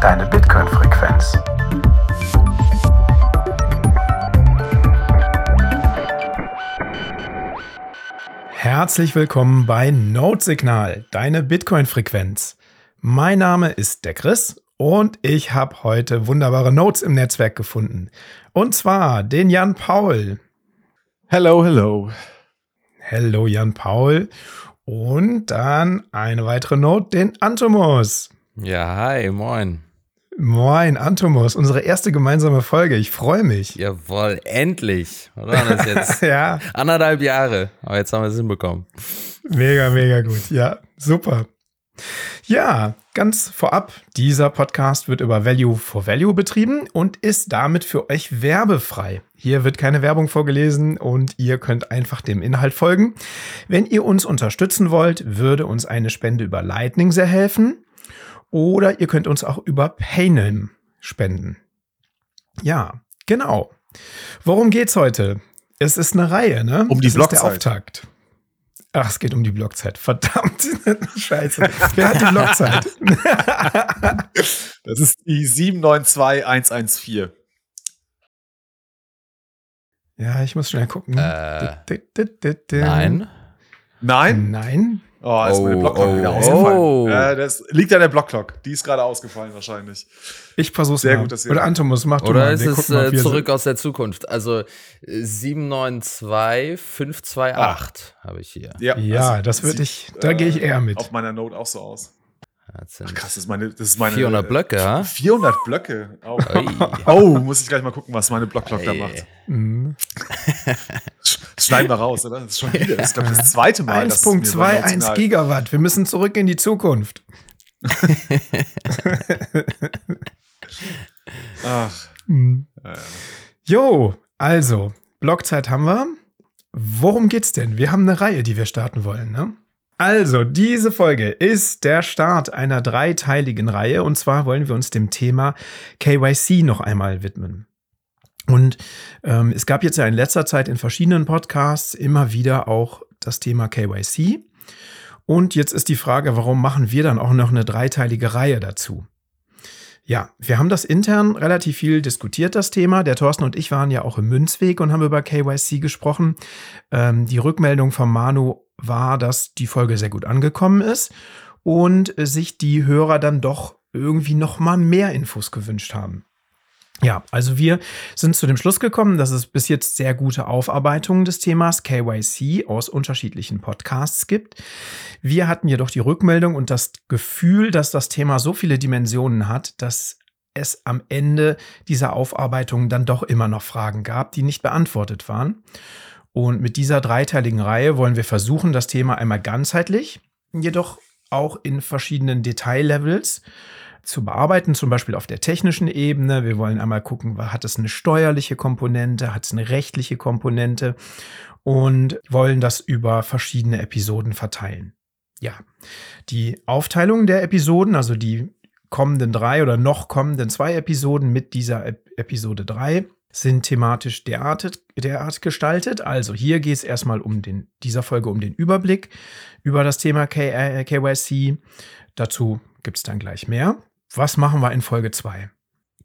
deine Bitcoin-Frequenz. Herzlich willkommen bei Node-Signal, deine Bitcoin-Frequenz. Mein Name ist der Chris und ich habe heute wunderbare Notes im Netzwerk gefunden. Und zwar den Jan Paul. Hello, hello. Hello, Jan Paul. Und dann eine weitere Note, den Antomus. Ja, hi, moin. Moin, Antomus, unsere erste gemeinsame Folge. Ich freue mich. Jawohl, endlich. Oder? Das jetzt ja. anderthalb Jahre. Aber jetzt haben wir es hinbekommen. Mega, mega gut. Ja, super. Ja, ganz vorab, dieser Podcast wird über Value for Value betrieben und ist damit für euch werbefrei. Hier wird keine Werbung vorgelesen und ihr könnt einfach dem Inhalt folgen. Wenn ihr uns unterstützen wollt, würde uns eine Spende über Lightning sehr helfen. Oder ihr könnt uns auch über Paynelm spenden. Ja, genau. Worum geht's heute? Es ist eine Reihe, ne? Um die es Blockzeit. Ist der Auftakt. Ach, es geht um die Blockzeit. Verdammt. Scheiße. Wer hat die Blockzeit? das ist die 792114. Ja, ich muss schnell gucken. Äh, Nein. Nein? Nein. Oh, ist meine Oh, Blockclock oh, wieder oh. ausgefallen. Äh, das liegt an der Blockclock. Die ist gerade ausgefallen wahrscheinlich. Ich versuch's Sehr mal. gut, dass ihr- Oder Antomus, mach du Oder mal. ist Wir es mal, äh, zurück aus der Zukunft? Also äh, 792528 habe ich hier. Ja, Ja, also, das würde ich, da gehe ich eher mit. Auf meiner Note auch so aus. Das Ach, krass, das ist meine, das ist meine 400 Blöcke, ja? 400 Blöcke. Oh. Oh, muss ich gleich mal gucken, was meine Blockclock da macht. Mhm. Das schneiden wir raus, oder? Das ist schon wieder, das ist, glaub ich, das zweite Mal. dass es mir so 1.21 emotional- Gigawatt. Wir müssen zurück in die Zukunft. Ach, Mhm. ja, ja. Jo, also, Blockzeit haben wir. Worum geht's denn? Wir haben eine Reihe, die wir starten wollen, ne? Also, diese Folge ist der Start einer dreiteiligen Reihe und zwar wollen wir uns dem Thema KYC noch einmal widmen. Und ähm, es gab jetzt ja in letzter Zeit in verschiedenen Podcasts immer wieder auch das Thema KYC. Und jetzt ist die Frage, warum machen wir dann auch noch eine dreiteilige Reihe dazu? Ja, wir haben das intern relativ viel diskutiert, das Thema. Der Thorsten und ich waren ja auch im Münzweg und haben über KYC gesprochen. Ähm, die Rückmeldung von Manu war, dass die Folge sehr gut angekommen ist und sich die Hörer dann doch irgendwie noch mal mehr Infos gewünscht haben. Ja, also wir sind zu dem Schluss gekommen, dass es bis jetzt sehr gute Aufarbeitungen des Themas KYC aus unterschiedlichen Podcasts gibt. Wir hatten jedoch die Rückmeldung und das Gefühl, dass das Thema so viele Dimensionen hat, dass es am Ende dieser Aufarbeitung dann doch immer noch Fragen gab, die nicht beantwortet waren. Und mit dieser dreiteiligen Reihe wollen wir versuchen, das Thema einmal ganzheitlich, jedoch auch in verschiedenen Detaillevels zu bearbeiten, zum Beispiel auf der technischen Ebene. Wir wollen einmal gucken, hat es eine steuerliche Komponente, hat es eine rechtliche Komponente und wollen das über verschiedene Episoden verteilen. Ja, die Aufteilung der Episoden, also die kommenden drei oder noch kommenden zwei Episoden mit dieser Ep Episode drei sind thematisch derart, derart gestaltet. Also hier geht es erstmal um den, dieser Folge um den Überblick über das Thema K äh, KYC. Dazu gibt es dann gleich mehr. Was machen wir in Folge 2?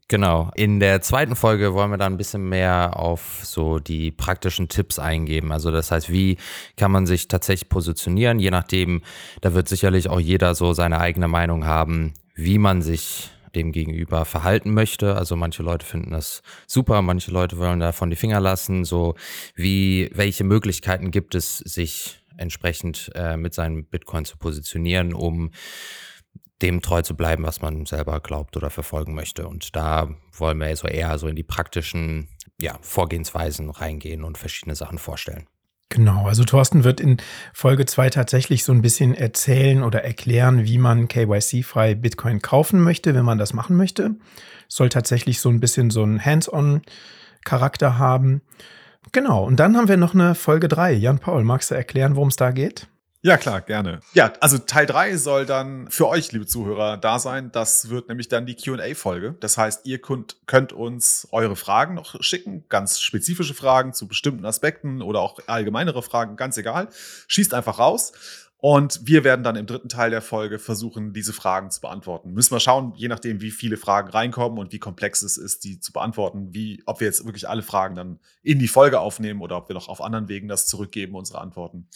Genau. In der zweiten Folge wollen wir dann ein bisschen mehr auf so die praktischen Tipps eingeben. Also das heißt, wie kann man sich tatsächlich positionieren? Je nachdem, da wird sicherlich auch jeder so seine eigene Meinung haben, wie man sich dem gegenüber verhalten möchte. Also manche Leute finden das super, manche Leute wollen davon die Finger lassen. So wie, welche Möglichkeiten gibt es, sich entsprechend äh, mit seinem Bitcoin zu positionieren, um dem treu zu bleiben, was man selber glaubt oder verfolgen möchte. Und da wollen wir so eher so in die praktischen ja, Vorgehensweisen reingehen und verschiedene Sachen vorstellen. Genau, also Thorsten wird in Folge 2 tatsächlich so ein bisschen erzählen oder erklären, wie man KYC-frei Bitcoin kaufen möchte, wenn man das machen möchte. Soll tatsächlich so ein bisschen so einen Hands-on-Charakter haben. Genau, und dann haben wir noch eine Folge 3. Jan Paul, magst du erklären, worum es da geht? Ja, klar, gerne. Ja, also Teil 3 soll dann für euch, liebe Zuhörer, da sein. Das wird nämlich dann die QA-Folge. Das heißt, ihr könnt, könnt uns eure Fragen noch schicken, ganz spezifische Fragen zu bestimmten Aspekten oder auch allgemeinere Fragen, ganz egal. Schießt einfach raus. Und wir werden dann im dritten Teil der Folge versuchen, diese Fragen zu beantworten. Müssen wir schauen, je nachdem, wie viele Fragen reinkommen und wie komplex es ist, die zu beantworten, wie, ob wir jetzt wirklich alle Fragen dann in die Folge aufnehmen oder ob wir noch auf anderen Wegen das zurückgeben, unsere Antworten.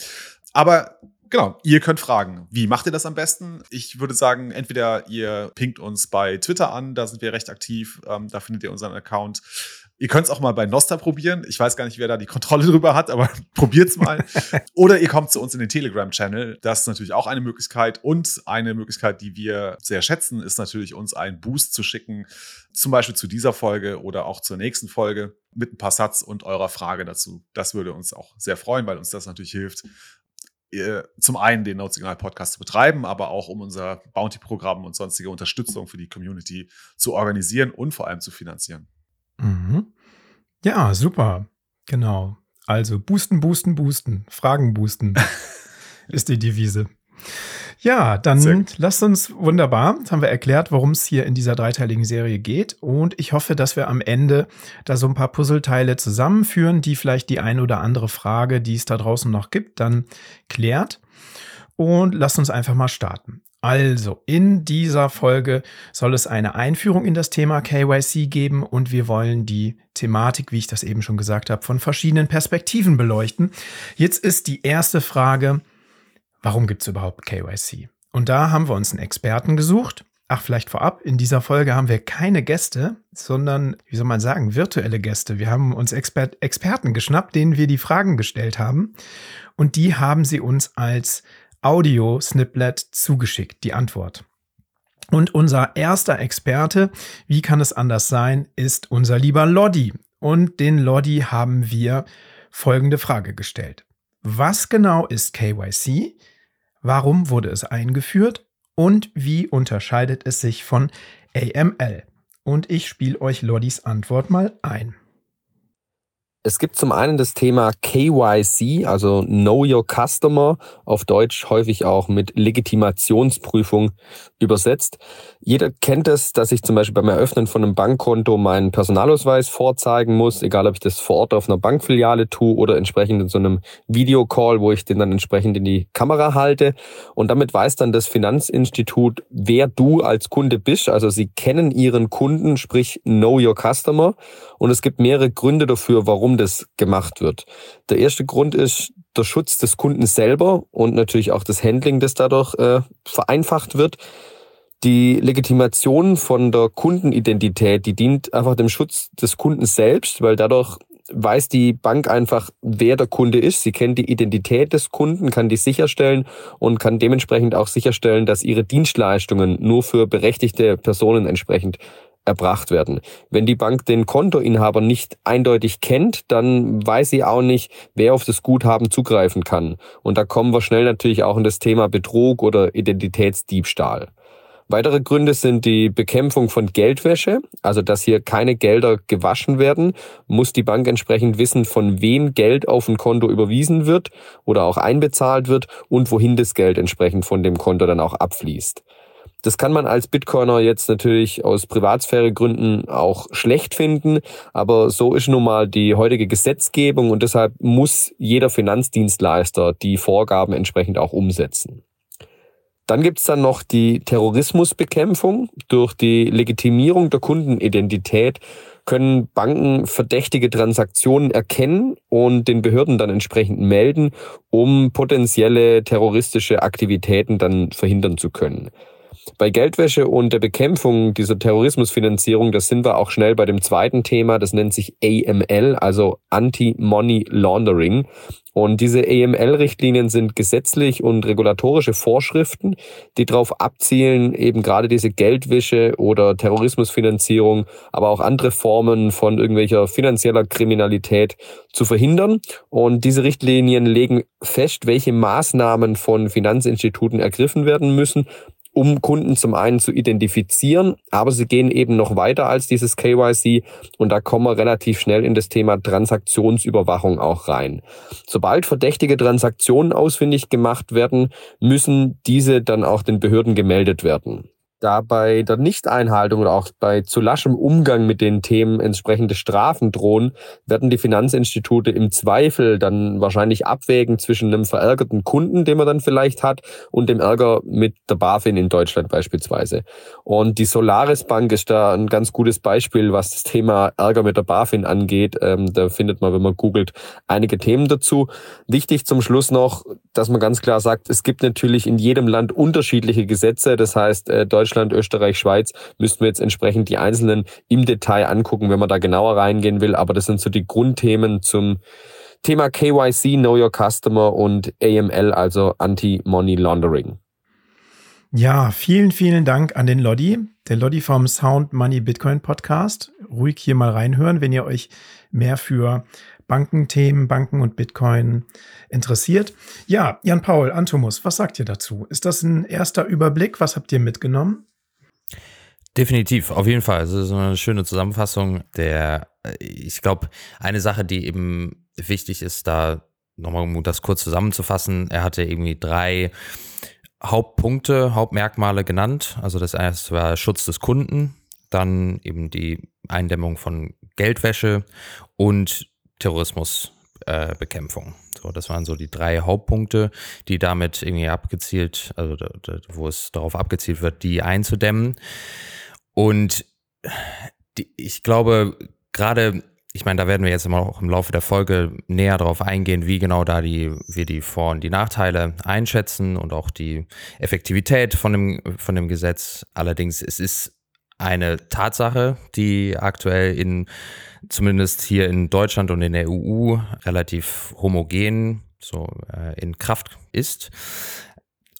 Aber Genau, ihr könnt fragen. Wie macht ihr das am besten? Ich würde sagen, entweder ihr pinkt uns bei Twitter an, da sind wir recht aktiv, ähm, da findet ihr unseren Account. Ihr könnt es auch mal bei Nostra probieren. Ich weiß gar nicht, wer da die Kontrolle drüber hat, aber probiert's mal. Oder ihr kommt zu uns in den Telegram-Channel. Das ist natürlich auch eine Möglichkeit. Und eine Möglichkeit, die wir sehr schätzen, ist natürlich, uns einen Boost zu schicken. Zum Beispiel zu dieser Folge oder auch zur nächsten Folge mit ein paar Satz und eurer Frage dazu. Das würde uns auch sehr freuen, weil uns das natürlich hilft, zum einen den Notsignal Podcast zu betreiben, aber auch um unser Bounty-Programm und sonstige Unterstützung für die Community zu organisieren und vor allem zu finanzieren. Mhm. Ja, super. Genau. Also boosten, boosten, boosten. Fragen boosten ist die Devise. Ja, dann lasst uns wunderbar. Jetzt haben wir erklärt, worum es hier in dieser dreiteiligen Serie geht. Und ich hoffe, dass wir am Ende da so ein paar Puzzleteile zusammenführen, die vielleicht die eine oder andere Frage, die es da draußen noch gibt, dann klärt. Und lasst uns einfach mal starten. Also, in dieser Folge soll es eine Einführung in das Thema KYC geben und wir wollen die Thematik, wie ich das eben schon gesagt habe, von verschiedenen Perspektiven beleuchten. Jetzt ist die erste Frage, warum gibt es überhaupt KYC? Und da haben wir uns einen Experten gesucht. Ach, vielleicht vorab, in dieser Folge haben wir keine Gäste, sondern, wie soll man sagen, virtuelle Gäste. Wir haben uns Exper Experten geschnappt, denen wir die Fragen gestellt haben. Und die haben sie uns als Audio-Sniplet zugeschickt, die Antwort. Und unser erster Experte, wie kann es anders sein, ist unser lieber Lodi. Und den Lodi haben wir folgende Frage gestellt. Was genau ist KYC? Warum wurde es eingeführt? Und wie unterscheidet es sich von AML? Und ich spiele euch Lodis Antwort mal ein. Es gibt zum einen das Thema KYC, also Know Your Customer, auf Deutsch häufig auch mit Legitimationsprüfung übersetzt. Jeder kennt es, dass ich zum Beispiel beim Eröffnen von einem Bankkonto meinen Personalausweis vorzeigen muss, egal ob ich das vor Ort auf einer Bankfiliale tue oder entsprechend in so einem Videocall, wo ich den dann entsprechend in die Kamera halte. Und damit weiß dann das Finanzinstitut, wer du als Kunde bist. Also sie kennen ihren Kunden, sprich Know Your Customer. Und es gibt mehrere Gründe dafür, warum das gemacht wird. Der erste Grund ist der Schutz des Kunden selber und natürlich auch das Handling, das dadurch äh, vereinfacht wird. Die Legitimation von der Kundenidentität, die dient einfach dem Schutz des Kunden selbst, weil dadurch weiß die Bank einfach, wer der Kunde ist. Sie kennt die Identität des Kunden, kann die sicherstellen und kann dementsprechend auch sicherstellen, dass ihre Dienstleistungen nur für berechtigte Personen entsprechend erbracht werden. Wenn die Bank den Kontoinhaber nicht eindeutig kennt, dann weiß sie auch nicht, wer auf das Guthaben zugreifen kann. Und da kommen wir schnell natürlich auch in das Thema Betrug oder Identitätsdiebstahl. Weitere Gründe sind die Bekämpfung von Geldwäsche, also dass hier keine Gelder gewaschen werden, muss die Bank entsprechend wissen, von wem Geld auf ein Konto überwiesen wird oder auch einbezahlt wird und wohin das Geld entsprechend von dem Konto dann auch abfließt. Das kann man als Bitcoiner jetzt natürlich aus Privatsphäregründen auch schlecht finden, aber so ist nun mal die heutige Gesetzgebung und deshalb muss jeder Finanzdienstleister die Vorgaben entsprechend auch umsetzen. Dann gibt's dann noch die Terrorismusbekämpfung. Durch die Legitimierung der Kundenidentität können Banken verdächtige Transaktionen erkennen und den Behörden dann entsprechend melden, um potenzielle terroristische Aktivitäten dann verhindern zu können. Bei Geldwäsche und der Bekämpfung dieser Terrorismusfinanzierung, das sind wir auch schnell bei dem zweiten Thema, das nennt sich AML, also Anti-Money Laundering. Und diese AML-Richtlinien sind gesetzlich und regulatorische Vorschriften, die darauf abzielen, eben gerade diese Geldwäsche oder Terrorismusfinanzierung, aber auch andere Formen von irgendwelcher finanzieller Kriminalität zu verhindern. Und diese Richtlinien legen fest, welche Maßnahmen von Finanzinstituten ergriffen werden müssen, um Kunden zum einen zu identifizieren, aber sie gehen eben noch weiter als dieses KYC und da kommen wir relativ schnell in das Thema Transaktionsüberwachung auch rein. Sobald verdächtige Transaktionen ausfindig gemacht werden, müssen diese dann auch den Behörden gemeldet werden. Da bei der Nichteinhaltung oder auch bei zu laschem Umgang mit den Themen entsprechende Strafen drohen, werden die Finanzinstitute im Zweifel dann wahrscheinlich abwägen zwischen einem verärgerten Kunden, den man dann vielleicht hat, und dem Ärger mit der BaFin in Deutschland beispielsweise. Und die Solaris Bank ist da ein ganz gutes Beispiel, was das Thema Ärger mit der BaFin angeht. Ähm, da findet man, wenn man googelt, einige Themen dazu. Wichtig zum Schluss noch, dass man ganz klar sagt, es gibt natürlich in jedem Land unterschiedliche Gesetze. Das heißt, äh, Deutschland, Österreich, Schweiz müssten wir jetzt entsprechend die einzelnen im Detail angucken, wenn man da genauer reingehen will. Aber das sind so die Grundthemen zum Thema KYC, Know Your Customer und AML, also Anti-Money Laundering. Ja, vielen, vielen Dank an den Lodi, der Lodi vom Sound Money Bitcoin Podcast. Ruhig hier mal reinhören, wenn ihr euch mehr für Bankenthemen, Banken und Bitcoin interessiert. Ja, Jan Paul, Antomus, was sagt ihr dazu? Ist das ein erster Überblick? Was habt ihr mitgenommen? Definitiv, auf jeden Fall. Es ist eine schöne Zusammenfassung der, äh, ich glaube, eine Sache, die eben wichtig ist, da nochmal, um das kurz zusammenzufassen, er hatte irgendwie drei Hauptpunkte, Hauptmerkmale genannt. Also das erste war Schutz des Kunden, dann eben die Eindämmung von Geldwäsche und Terrorismusbekämpfung. Äh, so, das waren so die drei Hauptpunkte, die damit irgendwie abgezielt, also wo es darauf abgezielt wird, die einzudämmen. Und die, ich glaube, gerade, ich meine, da werden wir jetzt immer auch im Laufe der Folge näher darauf eingehen, wie genau da die, wir die Vor- und die Nachteile einschätzen und auch die Effektivität von dem, von dem Gesetz. Allerdings, es ist eine Tatsache, die aktuell in zumindest hier in Deutschland und in der EU relativ homogen so äh, in Kraft ist.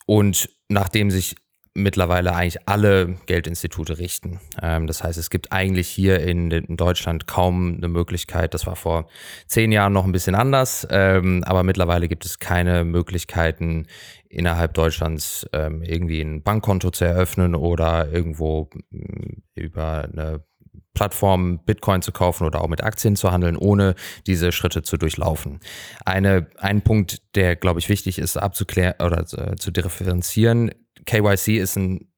Und nachdem sich mittlerweile eigentlich alle Geldinstitute richten. Ähm, das heißt, es gibt eigentlich hier in, Deutschland kaum eine Möglichkeit, das war vor zehn Jahren noch ein bisschen anders, ähm, aber mittlerweile gibt es keine Möglichkeiten, innerhalb Deutschlands ähm, irgendwie ein Bankkonto zu eröffnen oder irgendwo mm, über eine Plattform Bitcoin zu kaufen oder auch mit Aktien zu handeln, ohne diese Schritte zu durchlaufen. Eine, ein Punkt, der, glaube ich, wichtig ist abzuklären oder äh, zu differenzieren. KYC ist ein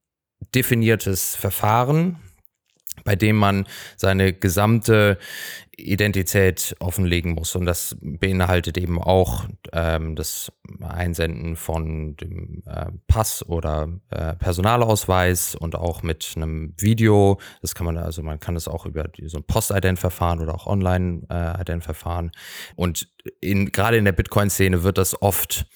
definiertes Verfahren, bei dem man seine gesamte Identität offenlegen muss. Und das beinhaltet eben auch ähm, das Einsenden von dem äh, Pass oder äh, Personalausweis und auch mit einem Video. Das kann man also, man kann es auch über so ein Post-Ident-Verfahren oder auch Online-Ident-Verfahren. Und in, gerade in der Bitcoin-Szene wird das oft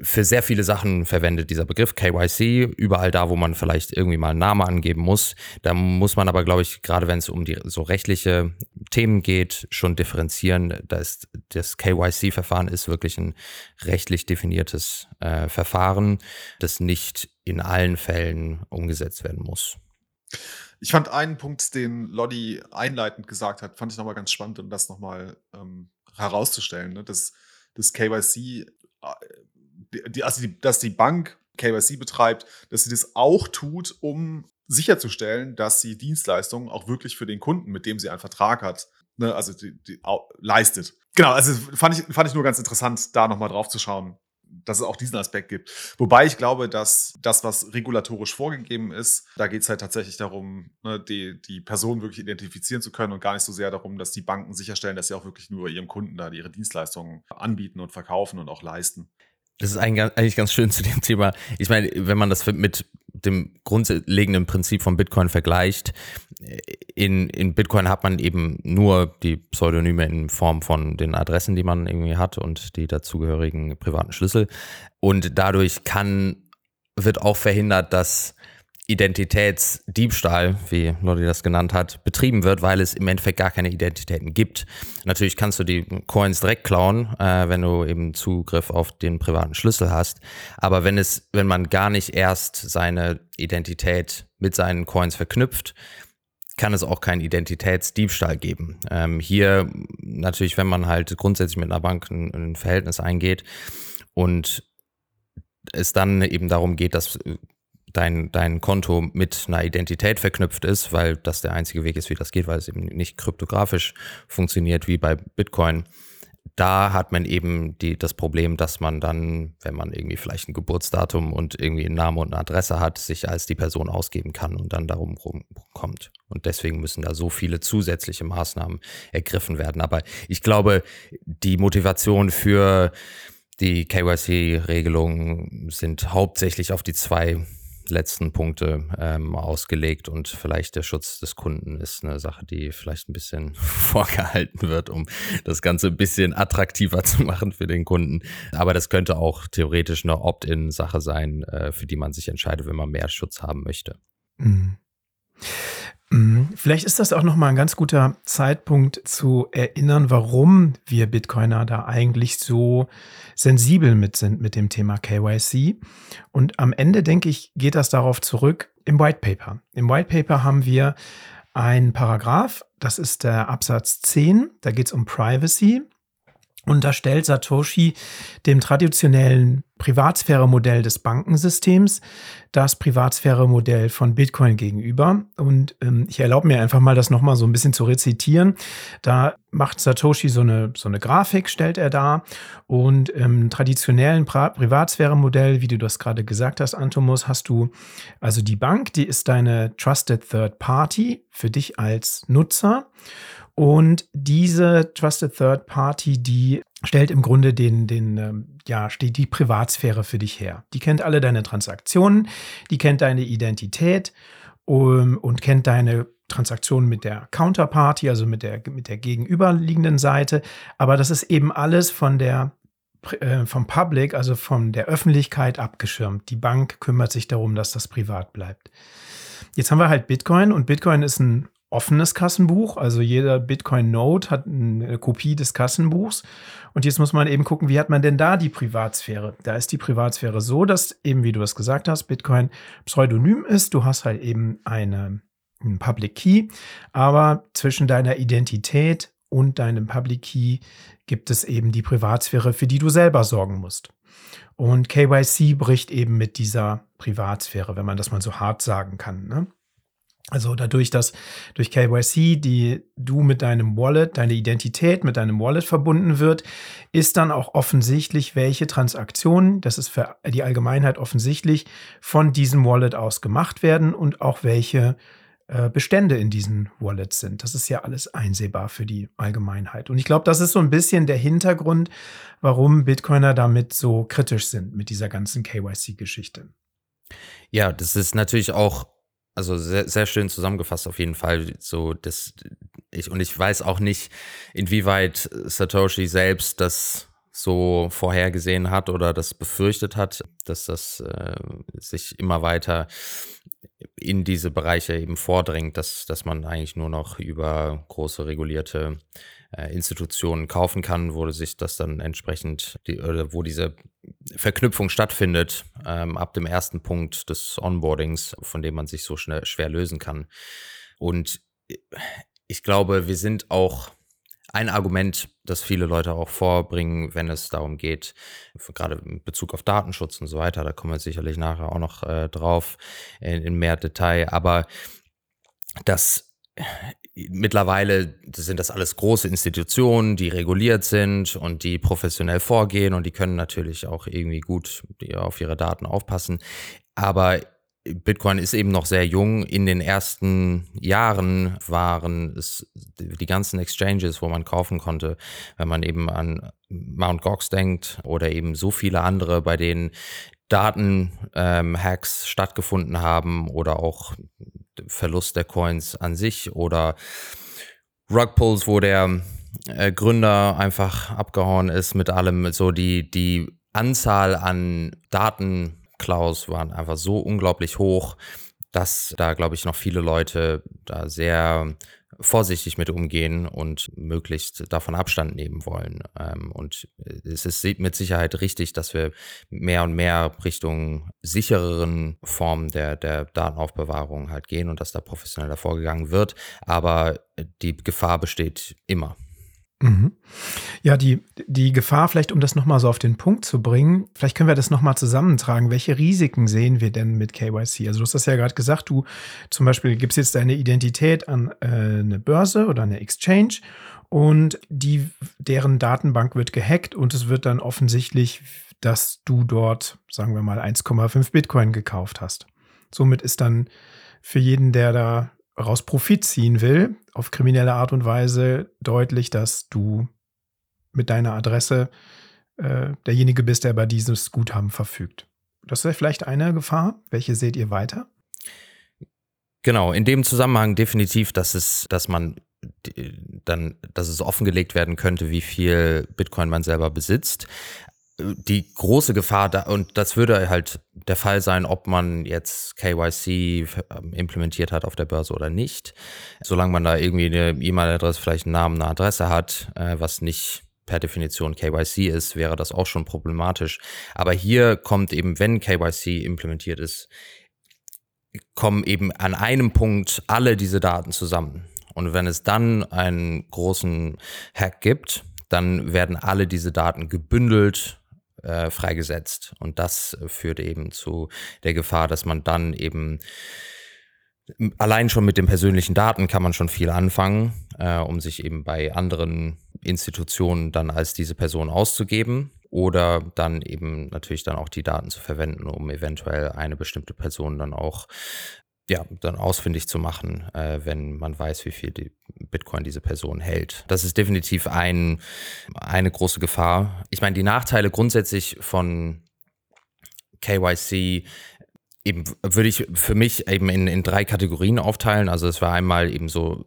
für sehr viele Sachen verwendet dieser Begriff KYC, überall da, wo man vielleicht irgendwie mal einen Namen angeben muss. Da muss man aber, glaube ich, gerade wenn es um die so rechtliche Themen geht, schon differenzieren. Da ist, das KYC-Verfahren ist wirklich ein rechtlich definiertes äh, Verfahren, das nicht in allen Fällen umgesetzt werden muss. Ich fand einen Punkt, den Lodi einleitend gesagt hat, fand ich nochmal ganz spannend, um das nochmal ähm, herauszustellen. Ne? Das, das KYC die, also die, dass die Bank KYC betreibt, dass sie das auch tut, um sicherzustellen, dass sie Dienstleistungen auch wirklich für den Kunden, mit dem sie einen Vertrag hat, ne, also die, die, leistet. Genau, also fand ich, fand ich nur ganz interessant, da nochmal drauf zu schauen, dass es auch diesen Aspekt gibt. Wobei ich glaube, dass das, was regulatorisch vorgegeben ist, da geht es halt tatsächlich darum, ne, die, die Person wirklich identifizieren zu können und gar nicht so sehr darum, dass die Banken sicherstellen, dass sie auch wirklich nur ihrem Kunden da ihre Dienstleistungen anbieten und verkaufen und auch leisten. Das ist eigentlich ganz schön zu dem Thema. Ich meine, wenn man das mit dem grundlegenden Prinzip von Bitcoin vergleicht, in, in Bitcoin hat man eben nur die Pseudonyme in Form von den Adressen, die man irgendwie hat und die dazugehörigen privaten Schlüssel. Und dadurch kann, wird auch verhindert, dass Identitätsdiebstahl, wie Lodi das genannt hat, betrieben wird, weil es im Endeffekt gar keine Identitäten gibt. Natürlich kannst du die Coins direkt klauen, äh, wenn du eben Zugriff auf den privaten Schlüssel hast. Aber wenn es, wenn man gar nicht erst seine Identität mit seinen Coins verknüpft, kann es auch keinen Identitätsdiebstahl geben. Ähm, hier natürlich, wenn man halt grundsätzlich mit einer Bank ein, ein Verhältnis eingeht und es dann eben darum geht, dass dein, dein Konto mit einer Identität verknüpft ist, weil das der einzige Weg ist, wie das geht, weil es eben nicht kryptografisch funktioniert wie bei Bitcoin, da hat man eben die, das Problem, dass man dann, wenn man irgendwie vielleicht ein Geburtsdatum und irgendwie einen Namen und eine Adresse hat, sich als die Person ausgeben kann und dann darum kommt. Und deswegen müssen da so viele zusätzliche Maßnahmen ergriffen werden. Aber ich glaube, die Motivation für die KYC-Regelungen sind hauptsächlich auf die zwei letzten Punkte ähm, ausgelegt und vielleicht der Schutz des Kunden ist eine Sache, die vielleicht ein bisschen vorgehalten wird, um das Ganze ein bisschen attraktiver zu machen für den Kunden. Aber das könnte auch theoretisch eine Opt-in-Sache sein, äh, für die man sich entscheidet, wenn man mehr Schutz haben möchte. Mhm. Vielleicht ist das auch nochmal ein ganz guter Zeitpunkt zu erinnern, warum wir Bitcoiner da eigentlich so sensibel mit sind mit dem Thema KYC. Und am Ende, denke ich, geht das darauf zurück im White Paper. Im White Paper haben wir einen Paragraph, das ist der Absatz 10, da geht es um Privacy. Und da stellt Satoshi dem traditionellen Privatsphäre-Modell des Bankensystems das Privatsphäre-Modell von Bitcoin gegenüber. Und ähm, ich erlaube mir einfach mal, das nochmal so ein bisschen zu rezitieren. Da macht Satoshi so eine, so eine Grafik, stellt er dar. Und im traditionellen Privatsphäre-Modell, wie du das gerade gesagt hast, Antomus, hast du also die Bank, die ist deine Trusted Third Party für dich als Nutzer. Und diese Trusted Third Party, die stellt im Grunde den, den, ähm, ja, steht die Privatsphäre für dich her. Die kennt alle deine Transaktionen, die kennt deine Identität um, und kennt deine Transaktionen mit der Counterparty, also mit der, mit der gegenüberliegenden Seite. Aber das ist eben alles von der äh, vom Public, also von der Öffentlichkeit abgeschirmt. Die Bank kümmert sich darum, dass das privat bleibt. Jetzt haben wir halt Bitcoin und Bitcoin ist ein offenes Kassenbuch. Also jeder Bitcoin-Node hat eine Kopie des Kassenbuchs. Und jetzt muss man eben gucken, wie hat man denn da die Privatsphäre? Da ist die Privatsphäre so, dass eben, wie du es gesagt hast, Bitcoin pseudonym ist. Du hast halt eben eine, einen Public Key, aber zwischen deiner Identität und deinem Public Key gibt es eben die Privatsphäre, für die du selber sorgen musst. Und KYC bricht eben mit dieser Privatsphäre, wenn man das mal so hart sagen kann. Ne? Also dadurch, dass durch KYC die du mit deinem Wallet, deine Identität mit deinem Wallet verbunden wird, ist dann auch offensichtlich, welche Transaktionen, das ist für die Allgemeinheit offensichtlich, von diesem Wallet aus gemacht werden und auch welche äh, Bestände in diesen Wallets sind. Das ist ja alles einsehbar für die Allgemeinheit. Und ich glaube, das ist so ein bisschen der Hintergrund, warum Bitcoiner damit so kritisch sind mit dieser ganzen KYC-Geschichte. Ja, das ist natürlich auch also sehr, sehr schön zusammengefasst auf jeden Fall. So, das, ich, und ich weiß auch nicht, inwieweit Satoshi selbst das so vorhergesehen hat oder das befürchtet hat, dass das äh, sich immer weiter in diese Bereiche eben vordringt, dass, dass man eigentlich nur noch über große regulierte äh, Institutionen kaufen kann, wo sich das dann entsprechend, die, oder wo diese Verknüpfung stattfindet, ähm, ab dem ersten Punkt des Onboardings, von dem man sich so schnell, schwer lösen kann. Und ich glaube, wir sind auch ein Argument, das viele Leute auch vorbringen, wenn es darum geht, gerade in Bezug auf Datenschutz und so weiter, da kommen wir sicherlich nachher auch noch äh, drauf in, in mehr Detail, aber dass mittlerweile sind das alles große Institutionen, die reguliert sind und die professionell vorgehen und die können natürlich auch irgendwie gut auf ihre Daten aufpassen. Aber Bitcoin ist eben noch sehr jung. In den ersten Jahren waren es die ganzen Exchanges, wo man kaufen konnte, wenn man eben an Mount Gox denkt oder eben so viele andere, bei denen Datenhacks ähm, stattgefunden haben oder auch Verlust der Coins an sich oder Rugpulls, wo der äh, Gründer einfach abgehauen ist mit allem. So die, die Anzahl an Datenklaus waren einfach so unglaublich hoch, dass da, glaube ich, noch viele Leute da sehr vorsichtig mit umgehen und möglichst davon Abstand nehmen wollen. Ähm, und es ist mit Sicherheit richtig, dass wir mehr und mehr Richtung sichereren Formen der, der Datenaufbewahrung halt gehen und dass da professioneller vorgegangen wird. Aber die Gefahr besteht immer. Mhm. Ja, die, die Gefahr, vielleicht um das nochmal so auf den Punkt zu bringen, vielleicht können wir das nochmal zusammentragen. Welche Risiken sehen wir denn mit KYC? Also du hast das ja gerade gesagt, du zum Beispiel gibst jetzt deine Identität an äh, eine Börse oder eine Exchange und die, deren Datenbank wird gehackt und es wird dann offensichtlich, dass du dort, sagen wir mal, 1,5 Bitcoin gekauft hast. Somit ist dann für jeden, der da raus Profit ziehen will, auf kriminelle Art und Weise deutlich, dass du mit deiner Adresse äh, derjenige bist, der über dieses Guthaben verfügt. Das wäre vielleicht eine Gefahr. Welche seht ihr weiter? Genau, in dem Zusammenhang definitiv, dass es, dass man dann, dass es offengelegt werden könnte, wie viel Bitcoin man selber besitzt. Die große Gefahr, da, und das würde halt der Fall sein, ob man jetzt KYC ähm, implementiert hat auf der Börse oder nicht. Solange man da irgendwie eine E-Mail-Adresse, vielleicht einen Namen, eine Adresse hat, äh, was nicht per Definition KYC ist, wäre das auch schon problematisch. Aber hier kommt eben, wenn KYC implementiert ist, kommen eben an einem Punkt alle diese Daten zusammen. Und wenn es dann einen großen Hack gibt, dann werden alle diese Daten gebündelt, äh, freigesetzt. Und das führt eben zu der Gefahr, dass man dann eben allein schon mit den persönlichen Daten kann man schon viel anfangen, äh, um sich eben bei anderen Institutionen dann als diese Person auszugeben oder dann eben natürlich dann auch die Daten zu verwenden, um eventuell eine bestimmte Person dann auch ja, dann ausfindig zu machen, äh, wenn man weiß, wie viel die Bitcoin diese Person hält. Das ist definitiv ein, eine große Gefahr. Ich meine, die Nachteile grundsätzlich von KYC eben würde ich für mich eben in, in drei Kategorien aufteilen. Also es war einmal eben so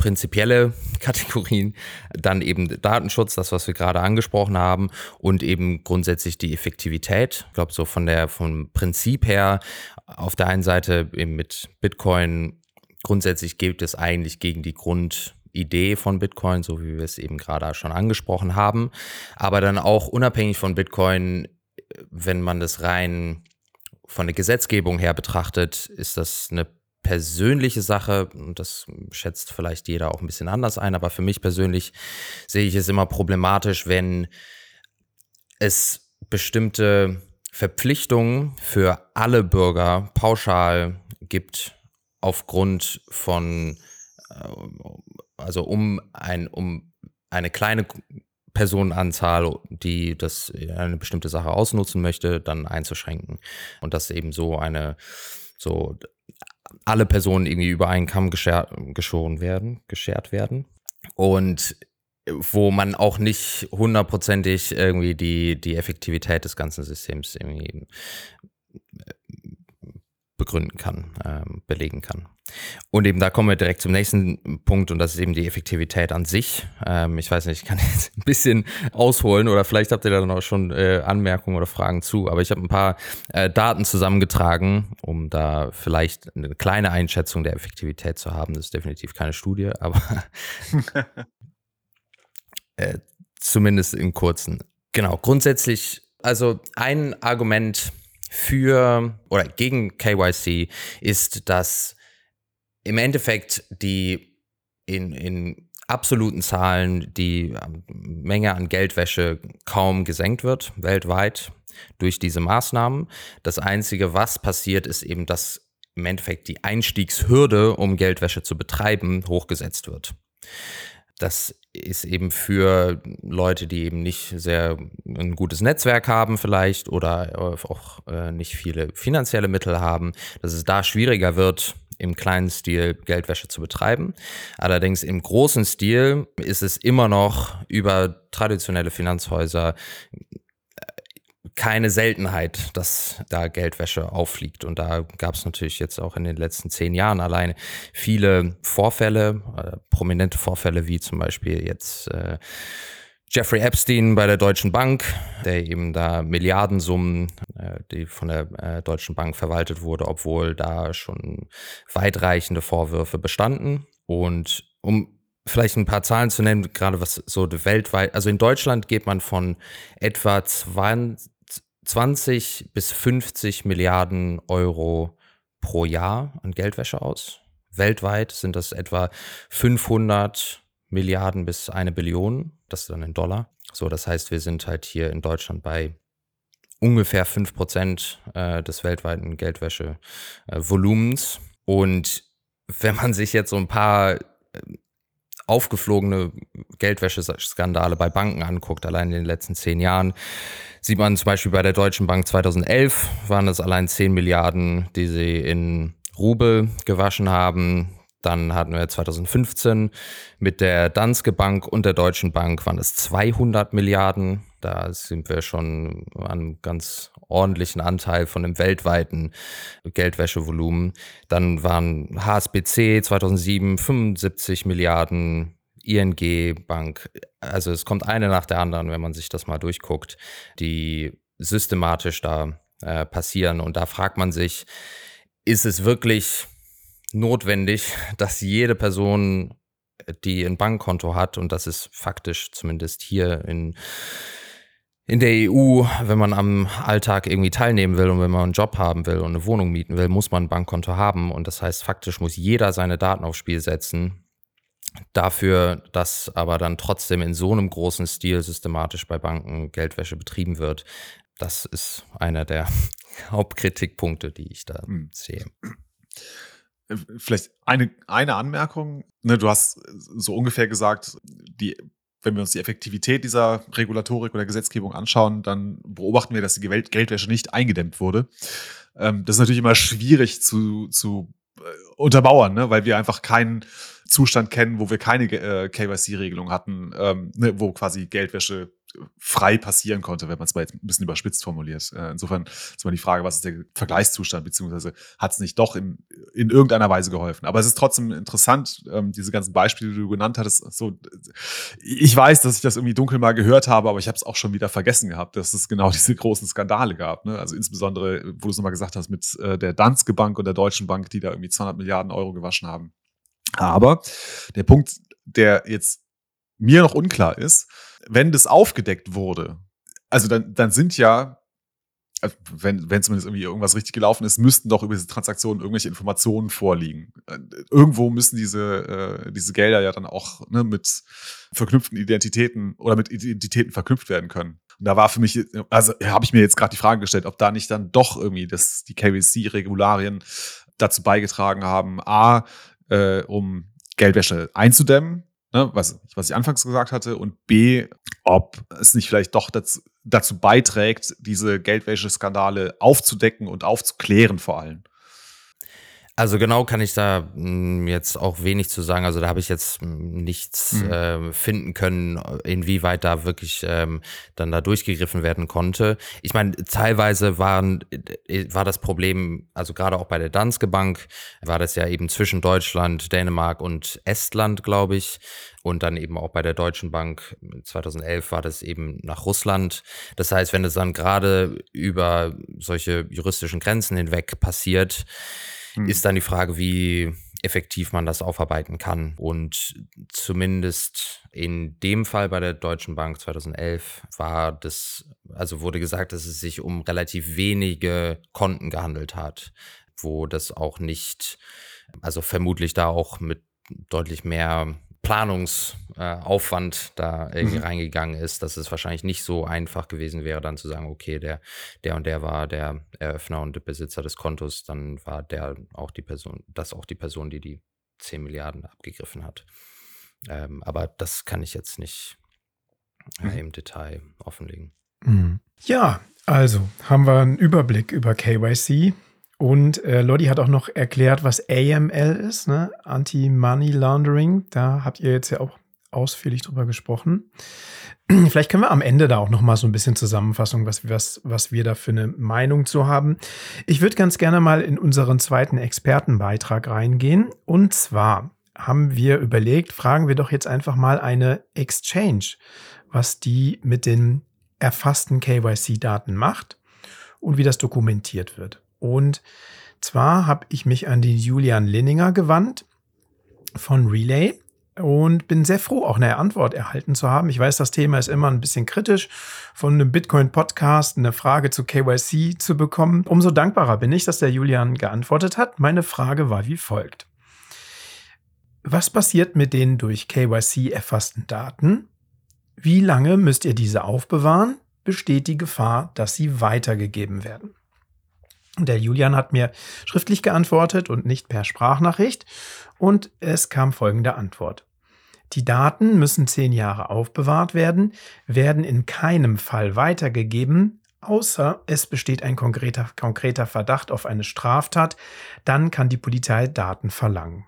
prinzipielle Kategorien, dann eben Datenschutz, das, was wir gerade angesprochen haben, und eben grundsätzlich die Effektivität. Ich glaube, so von der, vom Prinzip her, auf der einen Seite eben mit Bitcoin, grundsätzlich geht es eigentlich gegen die Grundidee von Bitcoin, so wie wir es eben gerade schon angesprochen haben. Aber dann auch unabhängig von Bitcoin, wenn man das rein von der Gesetzgebung her betrachtet, ist das eine persönliche Sache, und das schätzt vielleicht jeder auch ein bisschen anders ein, aber für mich persönlich sehe ich es immer problematisch, wenn es bestimmte Verpflichtungen für alle Bürger pauschal gibt aufgrund von, äh, also um ein, um eine kleine Personenanzahl, die das eine bestimmte Sache ausnutzen möchte, dann einzuschränken. Und dass eben so eine, so alle Personen irgendwie über einen Kamm geschoren werden, geschert werden. Und wo man auch nicht hundertprozentig irgendwie die, die Effektivität des ganzen Systems irgendwie begründen kann, ähm, belegen kann. Und eben da kommen wir direkt zum nächsten Punkt und das ist eben die Effektivität an sich. Ähm, ich weiß nicht, ich kann jetzt ein bisschen ausholen oder vielleicht habt ihr da noch schon äh, Anmerkungen oder Fragen zu, aber ich habe ein paar äh, Daten zusammengetragen, um da vielleicht eine kleine Einschätzung der Effektivität zu haben. Das ist definitiv keine Studie, aber äh, zumindest im kurzen. Genau, grundsätzlich, also ein Argument, für oder gegen KYC ist, dass im Endeffekt die in, in absoluten Zahlen die ähm, Menge an Geldwäsche kaum gesenkt wird, weltweit durch diese Maßnahmen. Das Einzige, was passiert, ist eben, dass im Endeffekt die Einstiegshürde, um Geldwäsche zu betreiben, hochgesetzt wird. Das ist eben für Leute, die eben nicht sehr ein gutes Netzwerk haben vielleicht oder auch äh, nicht viele finanzielle Mittel haben, dass es da schwieriger wird, im kleinen Stil Geldwäsche zu betreiben. Allerdings im großen Stil ist es immer noch über traditionelle Finanzhäuser keine Seltenheit, dass da Geldwäsche auffliegt. Und da gab es natürlich jetzt auch in den letzten zehn Jahren alleine viele Vorfälle, äh, prominente Vorfälle, wie zum Beispiel jetzt äh, Jeffrey Epstein bei der Deutschen Bank, der eben da Milliardensummen, äh, die von der äh, Deutschen Bank verwaltet wurde, obwohl da schon weitreichende Vorwürfe bestanden. Und um vielleicht ein paar Zahlen zu nennen, gerade was so weltweit, also in Deutschland geht man von etwa 20, 20 bis 50 Milliarden Euro pro Jahr an Geldwäsche aus. Weltweit sind das etwa 500 Milliarden bis eine Billion, das ist dann in Dollar. So, das heißt, wir sind halt hier in Deutschland bei ungefähr 5 Prozent äh, des weltweiten Geldwäschevolumens. Und wenn man sich jetzt so ein paar aufgeflogene Geldwäscheskandale bei Banken anguckt, allein in den letzten zehn Jahren, sieht man zum Beispiel bei der Deutschen Bank 2011 waren es allein 10 Milliarden, die sie in Rubel gewaschen haben. Dann hatten wir 2015 mit der Danske Bank und der Deutschen Bank waren es 200 Milliarden. Da sind wir schon an ganz ordentlichen Anteil von dem weltweiten Geldwäschevolumen. Dann waren HSBC 2007 75 Milliarden, ING Bank. Also es kommt eine nach der anderen, wenn man sich das mal durchguckt, die systematisch da äh, passieren. Und da fragt man sich, ist es wirklich notwendig, dass jede Person, die ein Bankkonto hat, und das ist faktisch zumindest hier in, in der EU, wenn man am Alltag irgendwie teilnehmen will und wenn man einen Job haben will und eine Wohnung mieten will, muss man ein Bankkonto haben. Und das heißt, faktisch muss jeder seine Daten aufs Spiel setzen. Dafür, dass aber dann trotzdem in so einem großen Stil systematisch bei Banken Geldwäsche betrieben wird, das ist einer der Hauptkritikpunkte, die ich da hm. sehe. Äh, vielleicht eine, eine Anmerkung. Ne, du hast so ungefähr gesagt, die, wenn wir uns die Effektivität dieser Regulatorik oder Gesetzgebung anschauen, dann beobachten wir, dass die Geldwäsche nicht eingedämmt wurde. Ähm, das ist natürlich immer schwierig zu, zu äh, untermauern, ne? weil wir einfach keinen Zustand kennen, wo wir keine äh, KYC-Regelung hatten, ähm, ne? wo quasi Geldwäsche frei passieren konnte, wenn man es mal jetzt ein bisschen überspitzt formuliert. Äh, insofern ist mal die Frage, was ist der Vergleichszustand, beziehungsweise hat es nicht doch in, in irgendeiner Weise geholfen. Aber es ist trotzdem interessant, ähm, diese ganzen Beispiele, die du genannt hattest. So, ich weiß, dass ich das irgendwie dunkel mal gehört habe, aber ich habe es auch schon wieder vergessen gehabt, dass es genau diese großen Skandale gab. Ne? Also insbesondere, wo du es nochmal gesagt hast, mit äh, der Danske Bank und der Deutschen Bank, die da irgendwie 200 Milliarden Euro gewaschen haben. Aber der Punkt, der jetzt mir noch unklar ist, wenn das aufgedeckt wurde, also dann, dann sind ja, also wenn, wenn zumindest irgendwie irgendwas richtig gelaufen ist, müssten doch über diese Transaktionen irgendwelche Informationen vorliegen. Äh, irgendwo müssen diese, äh, diese Gelder ja dann auch ne, mit verknüpften Identitäten oder mit Identitäten verknüpft werden können. Und da war für mich, also habe ich mir jetzt gerade die Frage gestellt, ob da nicht dann doch irgendwie das, die KWC-Regularien dazu beigetragen haben, A, äh, um Geldwäsche einzudämmen, ne, was, was ich anfangs gesagt hatte, und B, ob es nicht vielleicht doch dazu, dazu beiträgt, diese Geldwäsche-Skandale aufzudecken und aufzuklären vor allem. Also genau kann ich da hm, jetzt auch wenig zu sagen. Also da habe ich jetzt hm, nichts mhm. äh, finden können, inwieweit da wirklich ähm, dann da durchgegriffen werden konnte. Ich meine, teilweise waren, äh, war das Problem, also gerade auch bei der Danske Bank, war das ja eben zwischen Deutschland, Dänemark und Estland, glaube ich. Und dann eben auch bei der Deutschen Bank 2011 war das eben nach Russland. Das heißt, wenn es dann gerade über solche juristischen Grenzen hinweg passiert, hm. ist dann die Frage, wie effektiv man das aufarbeiten kann. Und zumindest in dem Fall bei der Deutschen Bank 2011 war das, also wurde gesagt, dass es sich um relativ wenige Konten gehandelt hat, wo das auch nicht, also vermutlich da auch mit deutlich mehr Planungsaufwand äh, da irgendwie mhm. reingegangen ist, dass es wahrscheinlich nicht so einfach gewesen wäre, dann zu sagen, okay, der, der und der war der Eröffner und der Besitzer des Kontos, dann war der auch die Person, das auch die Person, die die 10 Milliarden abgegriffen hat. Ähm, aber das kann ich jetzt nicht äh, mhm. im Detail offenlegen. Mhm. Ja, also haben wir einen Überblick über KYC. Und äh, Lodi hat auch noch erklärt, was AML ist, ne? Anti-Money Laundering. Da habt ihr jetzt ja auch ausführlich drüber gesprochen. Vielleicht können wir am Ende da auch noch mal so ein bisschen Zusammenfassung, was, was, was wir da für eine Meinung zu haben. Ich würde ganz gerne mal in unseren zweiten Expertenbeitrag reingehen. Und zwar haben wir überlegt, fragen wir doch jetzt einfach mal eine Exchange, was die mit den erfassten KYC-Daten macht und wie das dokumentiert wird. Und zwar habe ich mich an den Julian Linninger gewandt von Relay und bin sehr froh, auch eine Antwort erhalten zu haben. Ich weiß, das Thema ist immer ein bisschen kritisch, von einem Bitcoin-Podcast eine Frage zu KYC zu bekommen. Umso dankbarer bin ich, dass der Julian geantwortet hat. Meine Frage war wie folgt. Was passiert mit den durch KYC erfassten Daten? Wie lange müsst ihr diese aufbewahren? Besteht die Gefahr, dass sie weitergegeben werden? Der Julian hat mir schriftlich geantwortet und nicht per Sprachnachricht. Und es kam folgende Antwort. Die Daten müssen zehn Jahre aufbewahrt werden, werden in keinem Fall weitergegeben, außer es besteht ein konkreter, konkreter Verdacht auf eine Straftat, dann kann die Polizei Daten verlangen.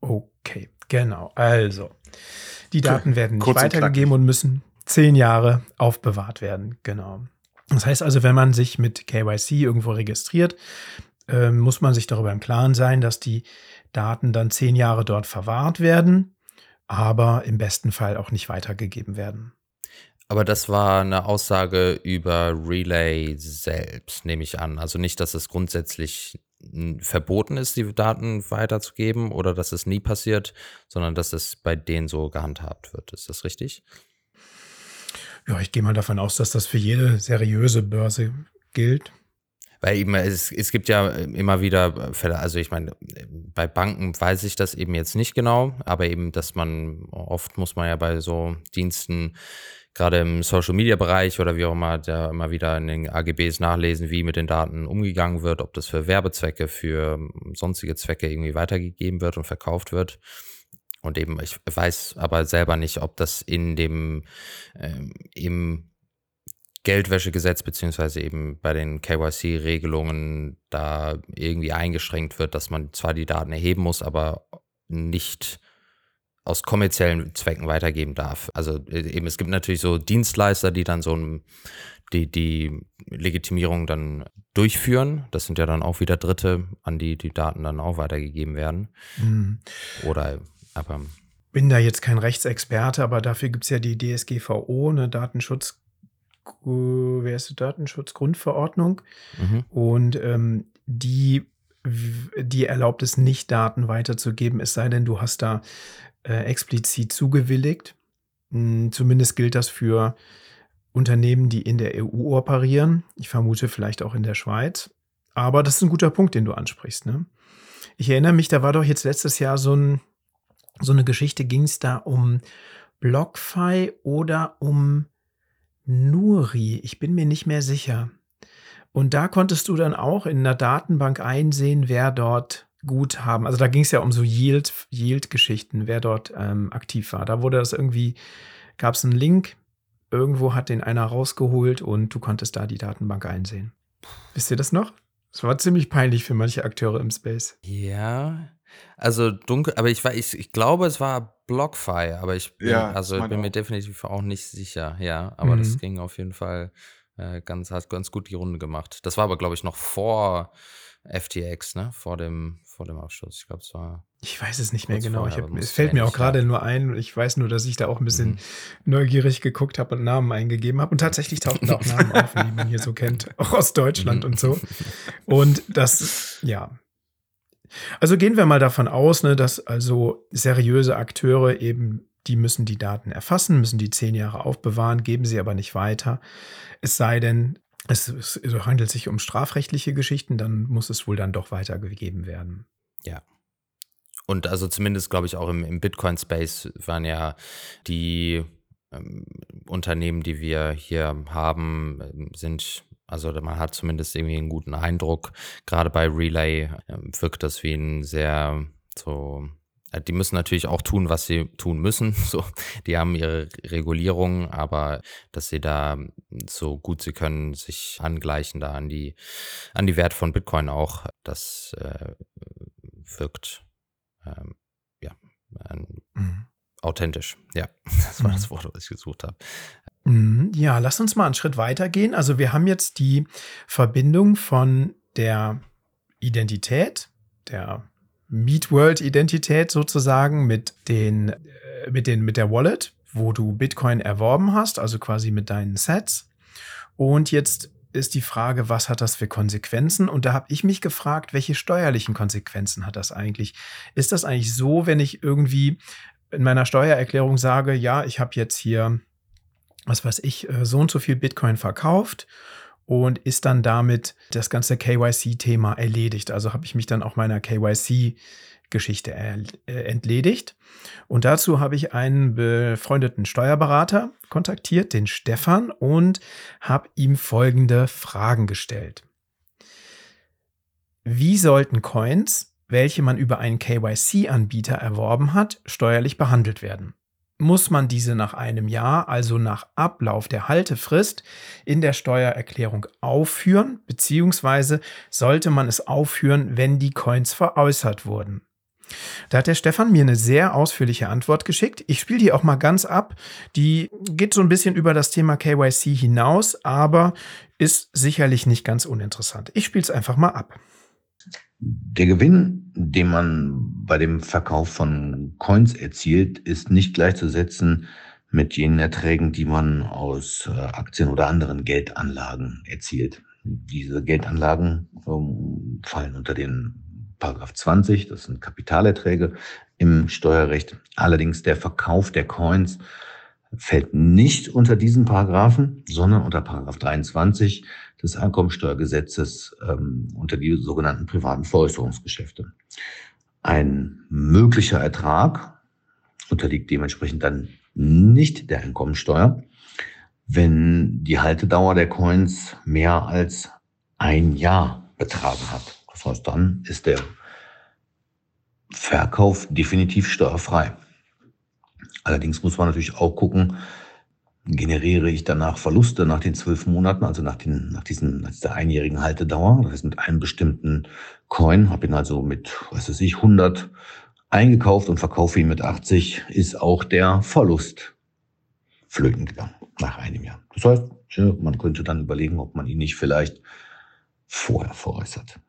Okay, genau. Also, die Daten werden nicht Kurz und weitergegeben knackig. und müssen zehn Jahre aufbewahrt werden. Genau. Das heißt also, wenn man sich mit KYC irgendwo registriert, äh, muss man sich darüber im Klaren sein, dass die Daten dann zehn Jahre dort verwahrt werden, aber im besten Fall auch nicht weitergegeben werden. Aber das war eine Aussage über Relay selbst, nehme ich an. Also nicht, dass es grundsätzlich verboten ist, die Daten weiterzugeben oder dass es nie passiert, sondern dass es bei denen so gehandhabt wird. Ist das richtig? Ja, ich gehe mal davon aus, dass das für jede seriöse Börse gilt. Weil eben, es, es gibt ja immer wieder Fälle, also ich meine, bei Banken weiß ich das eben jetzt nicht genau, aber eben, dass man, oft muss man ja bei so Diensten, gerade im Social Media Bereich oder wie auch immer, da immer wieder in den AGBs nachlesen, wie mit den Daten umgegangen wird, ob das für Werbezwecke, für sonstige Zwecke irgendwie weitergegeben wird und verkauft wird. Und eben, ich weiß aber selber nicht, ob das in dem, ähm, im Geldwäschegesetz beziehungsweise eben bei den KYC-Regelungen da irgendwie eingeschränkt wird, dass man zwar die Daten erheben muss, aber nicht aus kommerziellen Zwecken weitergeben darf. Also äh, eben, es gibt natürlich so Dienstleister, die dann so ein, die, die Legitimierung dann durchführen. Das sind ja dann auch wieder Dritte, an die die Daten dann auch weitergegeben werden. Hm. Oder aber Bin da jetzt kein Rechtsexperte, aber dafür gibt es ja die DSGVO, eine Datenschutz, wer ist die Datenschutzgrundverordnung. mhm. Und ähm, die, die erlaubt es nicht, Daten weiterzugeben, es sei denn, du hast da äh, explizit zugewilligt. Hm, Zumindest gilt das für Unternehmen, die in der EU operieren. Ich vermute vielleicht auch in der Schweiz. Aber das ist ein guter Punkt, den du ansprichst. Ne? Ich erinnere mich, da war doch jetzt letztes Jahr so, ein, so eine Geschichte, ging es da um BlockFi oder um Nuri. Ich bin mir nicht mehr sicher. Und da konntest du dann auch in einer Datenbank einsehen, wer dort Guthaben, also da ging es ja um so Yield, Yield-Geschichten, wer dort ähm, aktiv war. Da wurde das irgendwie, gab es einen Link, irgendwo hat den einer rausgeholt und du konntest da die Datenbank einsehen. Wisst ihr das noch? Das war ziemlich peinlich für manche Akteure im Space. Ja, also dunkel, aber ich, war, ich, ich glaube, es war BlockFi, aber ich bin, Ja, also ich bin mir definitiv auch nicht sicher, ja. Aber Mhm. das ging auf jeden Fall äh, ganz, hat ganz gut die Runde gemacht. Das war aber, glaube ich, noch vor FTX, ne? Vor dem, vor dem Abschluss. Ich glaube, es war. Ich weiß es nicht mehr genau. vorher, Ich hab, es fällt mir auch gerade nur ein. Ich weiß nur, dass ich da auch ein bisschen Mhm. neugierig geguckt habe und Namen eingegeben habe. Und tatsächlich tauchten da auch Namen auf, die man hier so kennt. Auch aus Deutschland Mhm. und so. Und das, ja. Also gehen wir mal davon aus, ne, dass also seriöse Akteure eben, die müssen die Daten erfassen, müssen die zehn Jahre aufbewahren, geben sie aber nicht weiter. Es sei denn, es, es handelt sich um strafrechtliche Geschichten, dann muss es wohl dann doch weitergegeben werden. Und also zumindest, glaube ich, auch im, im Bitcoin-Space waren ja die ähm, Unternehmen, die wir hier haben, ähm, sind, also man hat zumindest irgendwie einen guten Eindruck. Gerade bei Relay ähm, wirkt das wie ein sehr so. äh, Die müssen natürlich auch tun, was sie tun müssen. So, die haben ihre Regulierung, aber dass sie da so gut sie können sich angleichen da an die an die Wert von Bitcoin auch, das äh, wirkt ähm, ja, Mhm. Authentisch. Ja, das war Mhm. das Wort, was ich gesucht habe. Mhm, Ja, lass uns mal einen Schritt weiter gehen. Also wir haben jetzt die Verbindung von der Identität, der Meet World Identität sozusagen mit den, äh, mit den, mit der Wallet, wo du Bitcoin erworben hast, also quasi mit deinen Sets. Und jetzt ist die Frage, was hat das für Konsequenzen? Und da habe ich mich gefragt, welche steuerlichen Konsequenzen hat das eigentlich? Ist das eigentlich so, wenn ich irgendwie in meiner Steuererklärung sage, ja, ich habe jetzt hier was weiß ich, äh, so und so viel Bitcoin verkauft und ist dann damit das ganze KYC-Thema erledigt. Also habe ich mich dann auch meiner KYC-Geschichte äh, entledigt. Und dazu habe ich einen befreundeten Steuerberater kontaktiert, den Stefan, und habe ihm folgende Fragen gestellt. Wie sollten Coins welche man über einen KYC-Anbieter erworben hat, steuerlich behandelt werden. Muss man diese nach einem Jahr, also nach Ablauf der Haltefrist, in der Steuererklärung aufführen, beziehungsweise sollte man es aufführen, wenn die Coins veräußert wurden? Da hat der Stefan mir eine sehr ausführliche Antwort geschickt. Ich spiele die auch mal ganz ab. Die geht so ein bisschen über das Thema KYC hinaus, aber ist sicherlich nicht ganz uninteressant. Ich spiele es einfach mal ab. Der Gewinn, den man bei dem Verkauf von Coins erzielt, ist nicht gleichzusetzen mit jenen Erträgen, die man aus äh, Aktien oder anderen Geldanlagen erzielt. Diese Geldanlagen ähm, fallen unter den Paragraph 20, das sind Kapitalerträge im Steuerrecht. Allerdings der Verkauf der Coins fällt nicht unter diesen Paragraphen, sondern unter Paragraph 23 des Einkommensteuergesetzes ähm, unter die sogenannten privaten Veräußerungsgeschäfte. Ein möglicher Ertrag unterliegt dementsprechend dann nicht der Einkommensteuer, wenn die Haltedauer der Coins mehr als ein Jahr betragen hat. Das heißt, dann ist der Verkauf definitiv steuerfrei. Allerdings muss man natürlich auch gucken, generiere ich danach Verluste nach den zwölf Monaten, also nach, den, nach, diesen, nach dieser einjährigen Haltedauer. Das heißt, mit einem bestimmten Coin, habe ihn also mit, was weiß ich, 100 eingekauft und verkaufe ihn mit 80, ist auch der Verlust flöten gegangen nach einem Jahr. Das heißt, man könnte dann überlegen, ob man ihn nicht vielleicht vorher veräußert.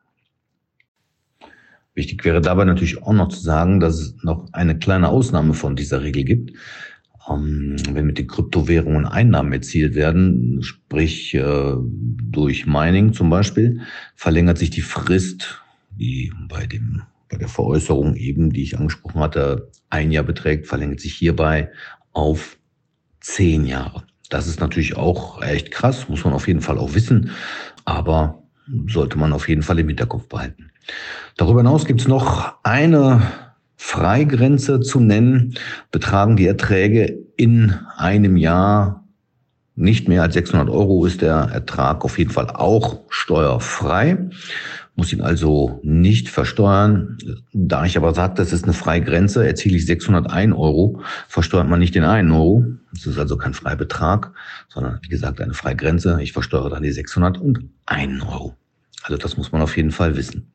Wichtig wäre dabei natürlich auch noch zu sagen, dass es noch eine kleine Ausnahme von dieser Regel gibt. Ähm, wenn mit den Kryptowährungen Einnahmen erzielt werden, sprich äh, durch Mining zum Beispiel, verlängert sich die Frist, die bei dem bei der Veräußerung eben, die ich angesprochen hatte, ein Jahr beträgt, verlängert sich hierbei auf zehn Jahre. Das ist natürlich auch echt krass, muss man auf jeden Fall auch wissen, aber sollte man auf jeden Fall im Hinterkopf behalten. Darüber hinaus gibt es noch eine Freigrenze zu nennen. Betragen die Erträge in einem Jahr nicht mehr als 600 Euro, ist der Ertrag auf jeden Fall auch steuerfrei. Muss ihn also nicht versteuern. Da ich aber sage, das ist eine Freigrenze, erziele ich 601 Euro, versteuert man nicht den einen Euro. Das ist also kein Freibetrag, sondern wie gesagt eine Freigrenze. Ich versteuere dann die 601 Euro. Also das muss man auf jeden Fall wissen.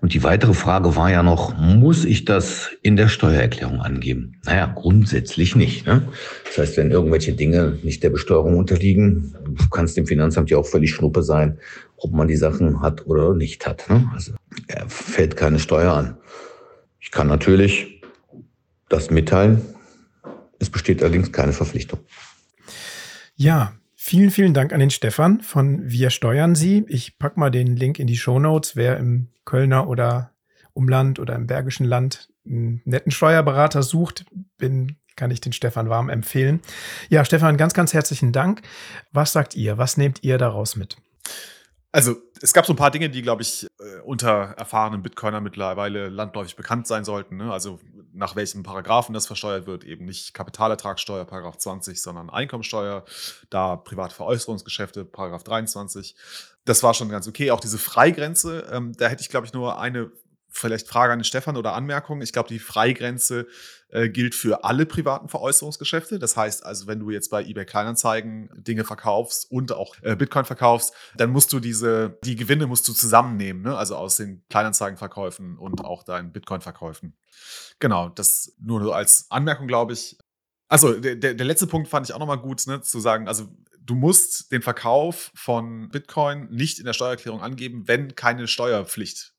Und die weitere Frage war ja noch, muss ich das in der Steuererklärung angeben? Naja, grundsätzlich nicht. Ne? Das heißt, wenn irgendwelche Dinge nicht der Besteuerung unterliegen, kann es dem Finanzamt ja auch völlig schnuppe sein, ob man die Sachen hat oder nicht hat. Ne? Also er fällt keine Steuer an. Ich kann natürlich das mitteilen. Es besteht allerdings keine Verpflichtung. Ja, Vielen, vielen Dank an den Stefan von Wir steuern Sie. Ich packe mal den Link in die Show Notes, wer im Kölner oder Umland oder im Bergischen Land einen netten Steuerberater sucht, bin, kann ich den Stefan warm empfehlen. Ja, Stefan, ganz, ganz herzlichen Dank. Was sagt ihr? Was nehmt ihr daraus mit? Also, es gab so ein paar Dinge, die, glaube ich, äh, unter erfahrenen Bitcoiner mittlerweile landläufig bekannt sein sollten. Ne? Also, nach welchen Paragraphen das versteuert wird, eben nicht Kapitalertragssteuer, Paragraph 20, sondern Einkommensteuer, da Privatveräußerungsgeschäfte, Paragraph 23. Das war schon ganz okay. Auch diese Freigrenze, ähm, da hätte ich, glaube ich, nur eine vielleicht Frage an den Stefan oder Anmerkung. Ich glaube, die Freigrenze äh, gilt für alle privaten Veräußerungsgeschäfte. Das heißt also, wenn du jetzt bei eBay Kleinanzeigen Dinge verkaufst und auch äh, Bitcoin verkaufst, dann musst du diese, die Gewinne musst du zusammennehmen, ne? also aus den Kleinanzeigenverkäufen und auch deinen Bitcoin-Verkäufen. Genau, das nur als Anmerkung, glaube ich. Also, der, der letzte Punkt fand ich auch nochmal gut, ne, zu sagen, also du musst den Verkauf von Bitcoin nicht in der Steuererklärung angeben, wenn keine Steuerpflicht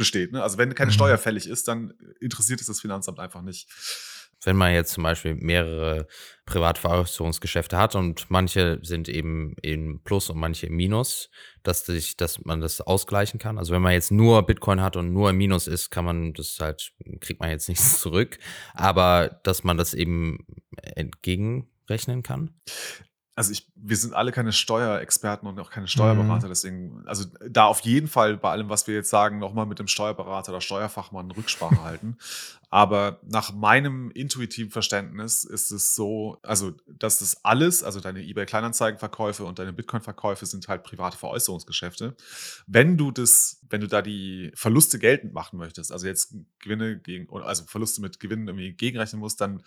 besteht. Ne? Also wenn keine mhm. Steuer fällig ist, dann interessiert es das Finanzamt einfach nicht. Wenn man jetzt zum Beispiel mehrere Privatveräußerungsgeschäfte hat und manche sind eben im Plus und manche im Minus, dass, sich, dass man das ausgleichen kann. Also wenn man jetzt nur Bitcoin hat und nur im Minus ist, kann man das halt, kriegt man jetzt nichts zurück. Aber dass man das eben entgegenrechnen kann. Also ich, wir sind alle keine Steuerexperten und auch keine Steuerberater, mhm. deswegen, also da auf jeden Fall bei allem, was wir jetzt sagen, nochmal mit dem Steuerberater oder Steuerfachmann Rücksprache halten. Aber nach meinem intuitiven Verständnis ist es so, also dass das alles, also deine eBay-Kleinanzeigenverkäufe und deine Bitcoin-Verkäufe sind halt private Veräußerungsgeschäfte. Wenn du das, wenn du da die Verluste geltend machen möchtest, also jetzt Gewinne gegen, also Verluste mit Gewinnen irgendwie gegenrechnen musst, dann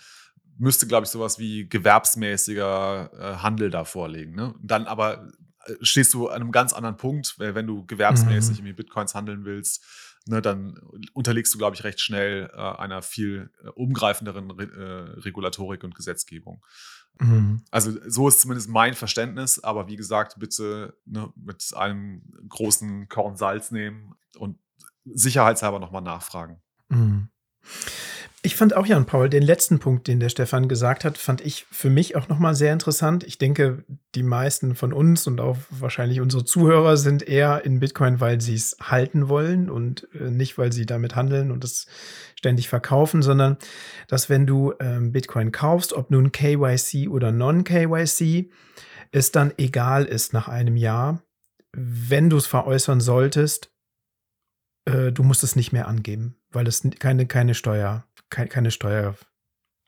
müsste, glaube ich, sowas wie gewerbsmäßiger äh, Handel da vorlegen. Ne? Dann aber äh, stehst du an einem ganz anderen Punkt, wenn du gewerbsmäßig mhm. Bitcoins handeln willst, ne, dann unterlegst du, glaube ich, recht schnell äh, einer viel äh, umgreifenderen Re äh, Regulatorik und Gesetzgebung. Mhm. Also so ist zumindest mein Verständnis, aber wie gesagt, bitte ne, mit einem großen Korn Salz nehmen und sicherheitshalber nochmal nachfragen. Mhm. Ich fand auch, Jan Paul, den letzten Punkt, den der Stefan gesagt hat, fand ich für mich auch nochmal sehr interessant. Ich denke, die meisten von uns und auch wahrscheinlich unsere Zuhörer sind eher in Bitcoin, weil sie es halten wollen und äh, nicht, weil sie damit handeln und es ständig verkaufen, sondern dass wenn du ähm, Bitcoin kaufst, ob nun KYC oder Non-KYC, es dann egal ist nach einem Jahr, wenn du es veräußern solltest, äh, du musst es nicht mehr angeben, weil es keine, keine Steuer keine Steuer,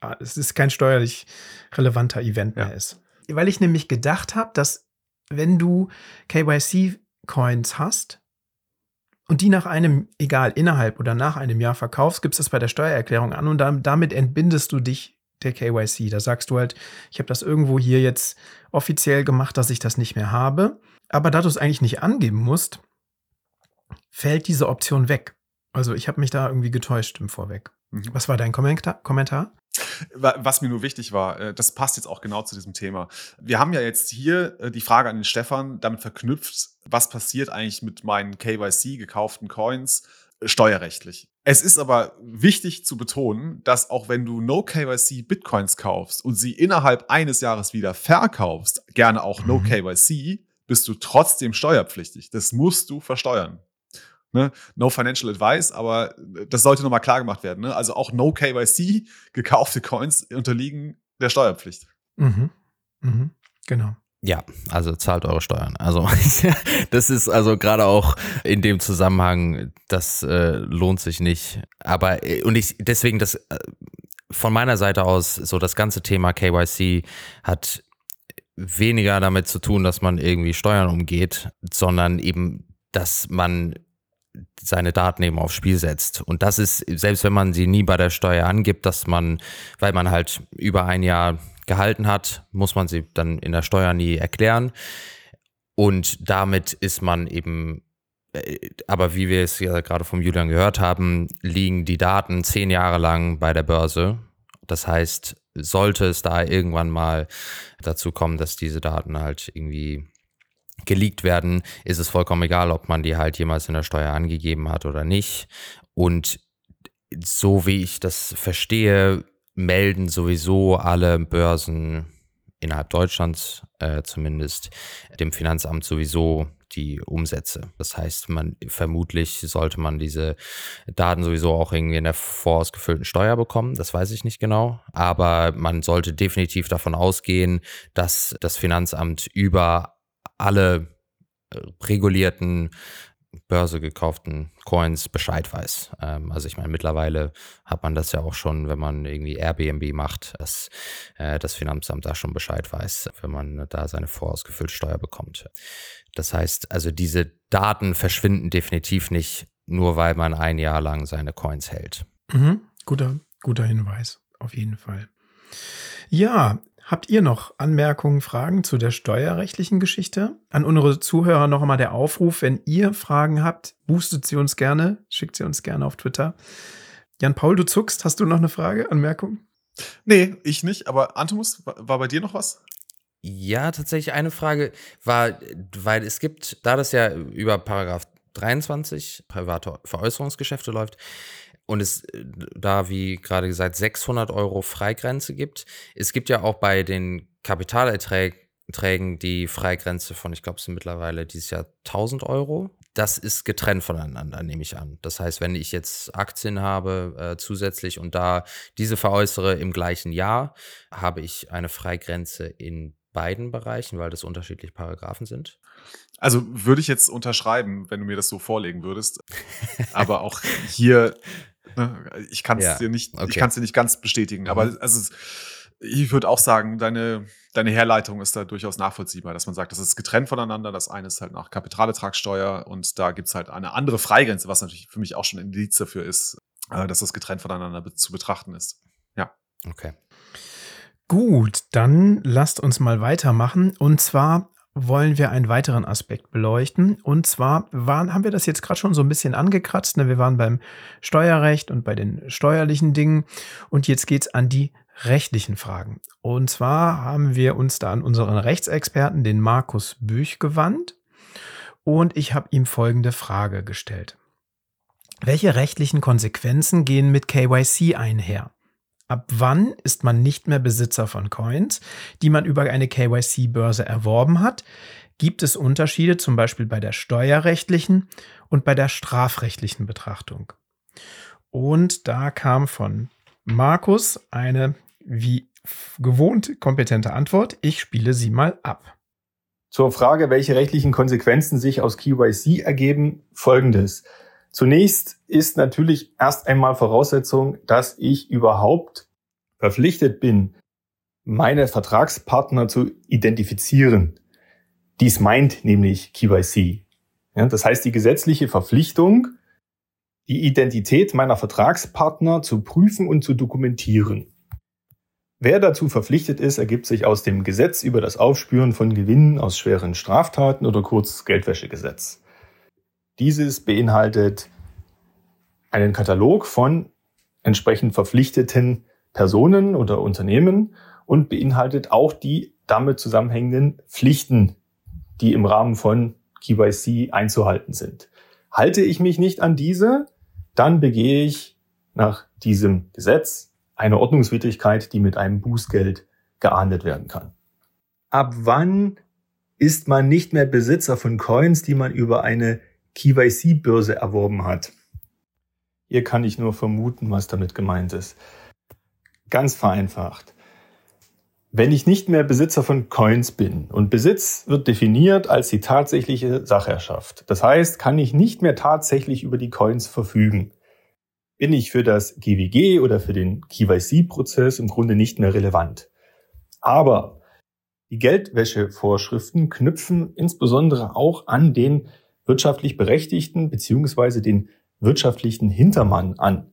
ah, es ist kein steuerlich relevanter Event mehr ist. Weil ich nämlich gedacht habe, dass wenn du KYC-Coins hast und die nach einem, egal, innerhalb oder nach einem Jahr verkaufst, gibst es bei der Steuererklärung an und damit entbindest du dich der KYC. Da sagst du halt, ich habe das irgendwo hier jetzt offiziell gemacht, dass ich das nicht mehr habe. Aber da du es eigentlich nicht angeben musst, fällt diese Option weg. Also ich habe mich da irgendwie getäuscht im Vorweg. Mhm. Was war dein Kommentar? Was mir nur wichtig war, äh, das passt jetzt auch genau zu diesem Thema. Wir haben ja jetzt hier äh, die Frage an den Stefan damit verknüpft, was passiert eigentlich mit meinen KYC gekauften Coins äh, steuerrechtlich. Es ist aber wichtig zu betonen, dass auch wenn du No KYC Bitcoins kaufst und sie innerhalb eines Jahres wieder verkaufst, gerne auch No mhm. KYC, bist du trotzdem steuerpflichtig. Das musst du versteuern. Ne? No Financial Advice, aber das sollte nochmal klar gemacht werden. Ne? Also auch No KYC gekaufte Coins unterliegen der Steuerpflicht. Mhm. Mhm. Genau. Ja, also zahlt eure Steuern. Also das ist also gerade auch in dem Zusammenhang, das äh, lohnt sich nicht. Aber äh, und ich deswegen das äh, von meiner Seite aus so das ganze Thema KYC hat weniger damit zu tun, dass man irgendwie Steuern umgeht, sondern eben, dass man seine Daten eben aufs Spiel setzt. Und das ist, selbst wenn man sie nie bei der Steuer angibt, dass man, weil man halt über ein Jahr gehalten hat, muss man sie dann in der Steuer nie erklären. Und damit ist man eben, äh, aber wie wir es ja gerade vom Julian gehört haben, liegen die Daten zehn Jahre lang bei der Börse. Das heißt, sollte es da irgendwann mal dazu kommen, dass diese Daten halt irgendwie geleakt werden, ist es vollkommen egal, ob man die halt jemals in der Steuer angegeben hat oder nicht. Und so wie ich das verstehe, melden sowieso alle Börsen innerhalb Deutschlands äh, zumindest dem Finanzamt sowieso die Umsätze. Das heißt, man vermutlich sollte man diese Daten sowieso auch irgendwie in der vorausgefüllten Steuer bekommen. Das weiß ich nicht genau. Aber man sollte definitiv davon ausgehen, dass das Finanzamt über alle äh, regulierten Börse gekauften Coins Bescheid weiß. Ähm, also ich meine, mittlerweile hat man das ja auch schon, wenn man irgendwie Airbnb macht, dass äh, das Finanzamt da schon Bescheid weiß, wenn man da seine vorausgefüllte Steuer bekommt. Das heißt, also diese Daten verschwinden definitiv nicht, nur weil man ein Jahr lang seine Coins hält. Mhm. Guter, guter Hinweis, auf jeden Fall. Ja, Habt ihr noch Anmerkungen, Fragen zu der steuerrechtlichen Geschichte? An unsere Zuhörer noch einmal der Aufruf, wenn ihr Fragen habt, boostet sie uns gerne, schickt sie uns gerne auf Twitter. Jan Paul, du zuckst, hast du noch eine Frage, Anmerkung? Nee, ich nicht, aber Antomus, war bei dir noch was? Ja, tatsächlich eine Frage war, weil es gibt, da das ja über Paragraph 23 private Veräußerungsgeschäfte läuft, und es äh, da, wie gerade gesagt, 600 Euro Freigrenze gibt. Es gibt ja auch bei den Kapitalerträgen die Freigrenze von, ich glaube, es sind mittlerweile dieses Jahr 1000 Euro. Das ist getrennt voneinander, nehme ich an. Das heißt, wenn ich jetzt Aktien habe äh, zusätzlich und da diese veräußere im gleichen Jahr, habe ich eine Freigrenze in beiden Bereichen, weil das unterschiedliche Paragraphen sind? Also würde ich jetzt unterschreiben, wenn du mir das so vorlegen würdest. Aber auch hier, ne, ich kann es Ja, dir nicht, okay. ich kann es dir nicht ganz bestätigen. Aber Mhm. also, ich würde auch sagen, deine, deine Herleitung ist da durchaus nachvollziehbar, dass man sagt, das ist getrennt voneinander. Das eine ist halt nach Kapitalertragssteuer und da gibt es halt eine andere Freigrenze, was natürlich für mich auch schon ein Indiz dafür ist, äh, dass das getrennt voneinander be zu betrachten ist. Okay. Gut, dann lasst uns mal weitermachen. Und zwar wollen wir einen weiteren Aspekt beleuchten. Und zwar waren, haben wir das jetzt gerade schon so ein bisschen angekratzt. Ne? Wir waren beim Steuerrecht und bei den steuerlichen Dingen. Und jetzt geht's an die rechtlichen Fragen. Und zwar haben wir uns da an unseren Rechtsexperten, den Markus Büch, gewandt. Und ich habe ihm folgende Frage gestellt. Welche rechtlichen Konsequenzen gehen mit KYC einher? Ab wann ist man nicht mehr Besitzer von Coins, die man über eine KYC-Börse erworben hat? Gibt es Unterschiede zum Beispiel bei der steuerrechtlichen und bei der strafrechtlichen Betrachtung? Und da kam von Markus eine wie gewohnt kompetente Antwort. Ich spiele sie mal ab. Zur Frage, welche rechtlichen Konsequenzen sich aus KYC ergeben, folgendes. Zunächst ist natürlich erst einmal Voraussetzung, dass ich überhaupt verpflichtet bin, meine Vertragspartner zu identifizieren. Dies meint nämlich KYC. Ja, das heißt, die gesetzliche Verpflichtung, die Identität meiner Vertragspartner zu prüfen und zu dokumentieren. Wer dazu verpflichtet ist, ergibt sich aus dem Gesetz über das Aufspüren von Gewinnen aus schweren Straftaten oder kurz Geldwäschegesetz. Dieses beinhaltet einen Katalog von entsprechend verpflichteten Personen oder Unternehmen und beinhaltet auch die damit zusammenhängenden Pflichten, die im Rahmen von KYC einzuhalten sind. Halte ich mich nicht an diese, dann begehe ich nach diesem Gesetz eine Ordnungswidrigkeit, die mit einem Bußgeld geahndet werden kann. Ab wann ist man nicht mehr Besitzer von Coins, die man über eine KYC-Börse erworben hat? Hier kann ich nur vermuten, was damit gemeint ist. Ganz vereinfacht. Wenn ich nicht mehr Besitzer von Coins bin und Besitz wird definiert als die tatsächliche Sachherrschaft, das heißt, kann ich nicht mehr tatsächlich über die Coins verfügen, bin ich für das GWG oder für den KYC-Prozess im Grunde nicht mehr relevant. Aber die Geldwäschevorschriften knüpfen insbesondere auch an den wirtschaftlich Berechtigten beziehungsweise den wirtschaftlichen Hintermann an.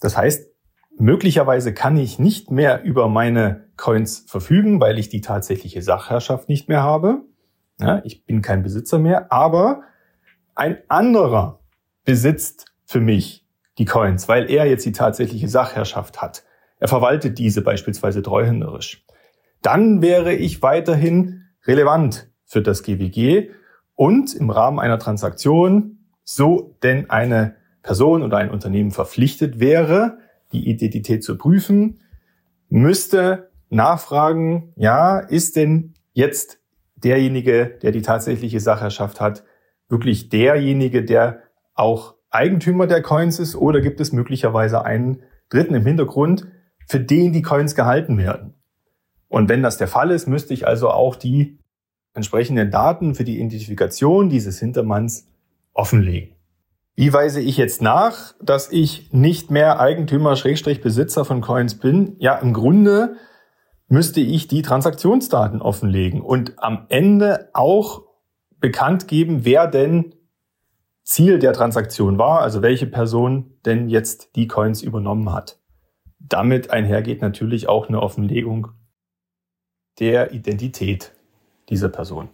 Das heißt, möglicherweise kann ich nicht mehr über meine Coins verfügen, weil ich die tatsächliche Sachherrschaft nicht mehr habe. Ja, ich bin kein Besitzer mehr, aber ein anderer besitzt für mich die Coins, weil er jetzt die tatsächliche Sachherrschaft hat. Er verwaltet diese beispielsweise treuhänderisch. Dann wäre ich weiterhin relevant für das GWG und im Rahmen einer Transaktion, so denn eine Person oder ein Unternehmen verpflichtet wäre, die Identität zu prüfen, müsste nachfragen, ja, ist denn jetzt derjenige, der die tatsächliche Sachherrschaft hat, wirklich derjenige, der auch Eigentümer der Coins ist oder gibt es möglicherweise einen Dritten im Hintergrund, für den die Coins gehalten werden? Und wenn das der Fall ist, müsste ich also auch die entsprechenden Daten für die Identifikation dieses Hintermanns offenlegen. Wie weise ich jetzt nach, dass ich nicht mehr Eigentümer Schrägstrich Besitzer von Coins bin? Ja, im Grunde müsste ich die Transaktionsdaten offenlegen und am Ende auch bekannt geben, wer denn Ziel der Transaktion war, also welche Person denn jetzt die Coins übernommen hat. Damit einhergeht natürlich auch eine Offenlegung der Identität dieser Person.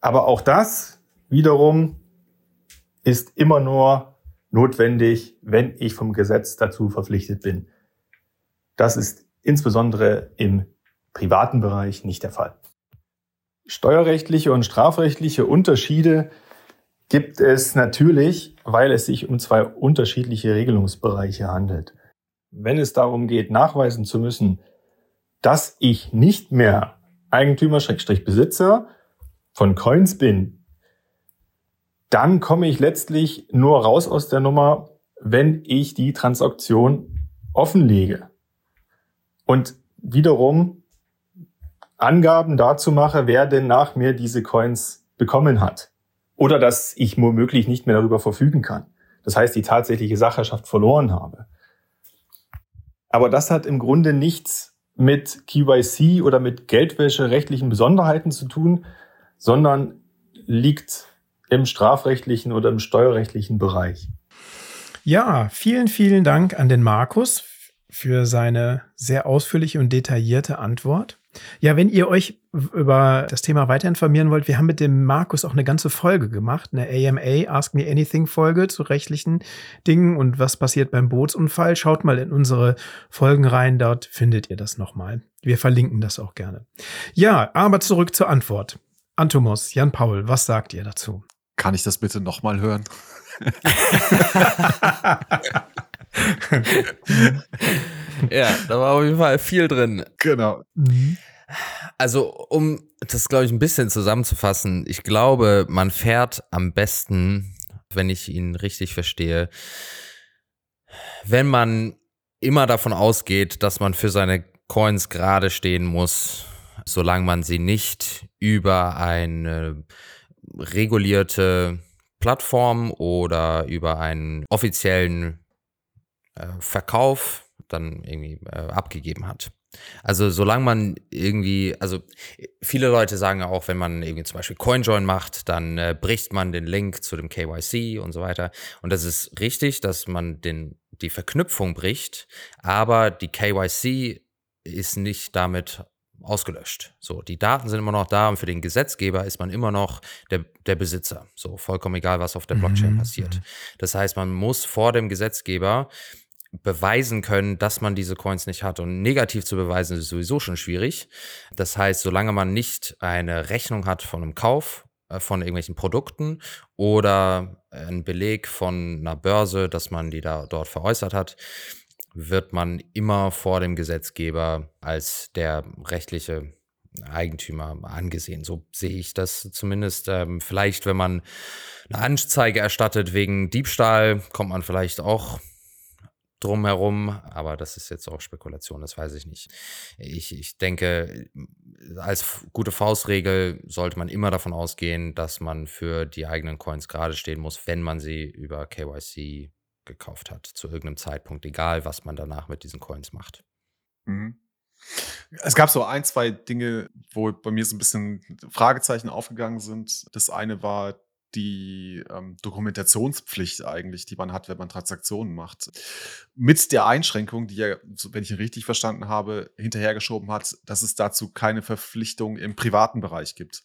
Aber auch das wiederum ist immer nur notwendig, wenn ich vom Gesetz dazu verpflichtet bin. Das ist insbesondere im privaten Bereich nicht der Fall. Steuerrechtliche und strafrechtliche Unterschiede gibt es natürlich, weil es sich um zwei unterschiedliche Regelungsbereiche handelt. Wenn es darum geht, nachweisen zu müssen, dass ich nicht mehr Eigentümer Schrägstrich Besitzer von Coins bin, dann komme ich letztlich nur raus aus der Nummer, wenn ich die Transaktion offenlege. Und wiederum Angaben dazu mache, wer denn nach mir diese Coins bekommen hat. Oder dass ich womöglich nicht mehr darüber verfügen kann. Das heißt, die tatsächliche Sacherschaft verloren habe. Aber das hat im Grunde nichts mit KYC oder mit Geldwäsche rechtlichen Besonderheiten zu tun, sondern liegt im strafrechtlichen oder im steuerrechtlichen Bereich. Ja, vielen, vielen Dank an den Markus für seine sehr ausführliche und detaillierte Antwort. Ja, wenn ihr euch über das Thema weiter informieren wollt, wir haben mit dem Markus auch eine ganze Folge gemacht, eine AMA Ask Me Anything Folge zu rechtlichen Dingen und was passiert beim Bootsunfall. Schaut mal in unsere Folgen rein, dort findet ihr das nochmal. Wir verlinken das auch gerne. Ja, aber zurück zur Antwort. Antomos, Jan Paul, was sagt ihr dazu? Kann ich das bitte nochmal hören? ja, da war auf jeden Fall viel drin. Genau. Also, um das, glaube ich, ein bisschen zusammenzufassen, ich glaube, man fährt am besten, wenn ich ihn richtig verstehe, wenn man immer davon ausgeht, dass man für seine Coins gerade stehen muss, solange man sie nicht über eine regulierte Plattform oder über einen offiziellen äh, Verkauf dann irgendwie äh, abgegeben hat. Also solange man irgendwie, also viele Leute sagen ja auch, wenn man irgendwie zum Beispiel CoinJoin macht, dann äh, bricht man den Link zu dem KYC und so weiter. Und das ist richtig, dass man den, die Verknüpfung bricht, aber die KYC ist nicht damit ausgelöscht. So, die Daten sind immer noch da und für den Gesetzgeber ist man immer noch der, der Besitzer. So, vollkommen egal, was auf der Blockchain mhm. passiert. Das heißt, man muss vor dem Gesetzgeber beweisen können, dass man diese Coins nicht hat. Und negativ zu beweisen ist sowieso schon schwierig. Das heißt, solange man nicht eine Rechnung hat von einem Kauf äh, von irgendwelchen Produkten oder einen Beleg von einer Börse, dass man die da dort veräußert hat, wird man immer vor dem Gesetzgeber als der rechtliche Eigentümer angesehen. So sehe ich das zumindest. Ähm, vielleicht, wenn man eine Anzeige erstattet wegen Diebstahl, kommt man vielleicht auch drumherum, aber das ist jetzt auch Spekulation, das weiß ich nicht. Ich, ich denke, als gute Faustregel sollte man immer davon ausgehen, dass man für die eigenen Coins gerade stehen muss, wenn man sie über KYC gekauft hat, zu irgendeinem Zeitpunkt, egal was man danach mit diesen Coins macht. Mhm. Es gab so ein, zwei Dinge, wo bei mir so ein bisschen Fragezeichen aufgegangen sind. Das eine war die ähm, Dokumentationspflicht eigentlich, die man hat, wenn man Transaktionen macht. Mit der Einschränkung, die ja, wenn ich ihn richtig verstanden habe, hinterhergeschoben hat, dass es dazu keine Verpflichtung im privaten Bereich gibt.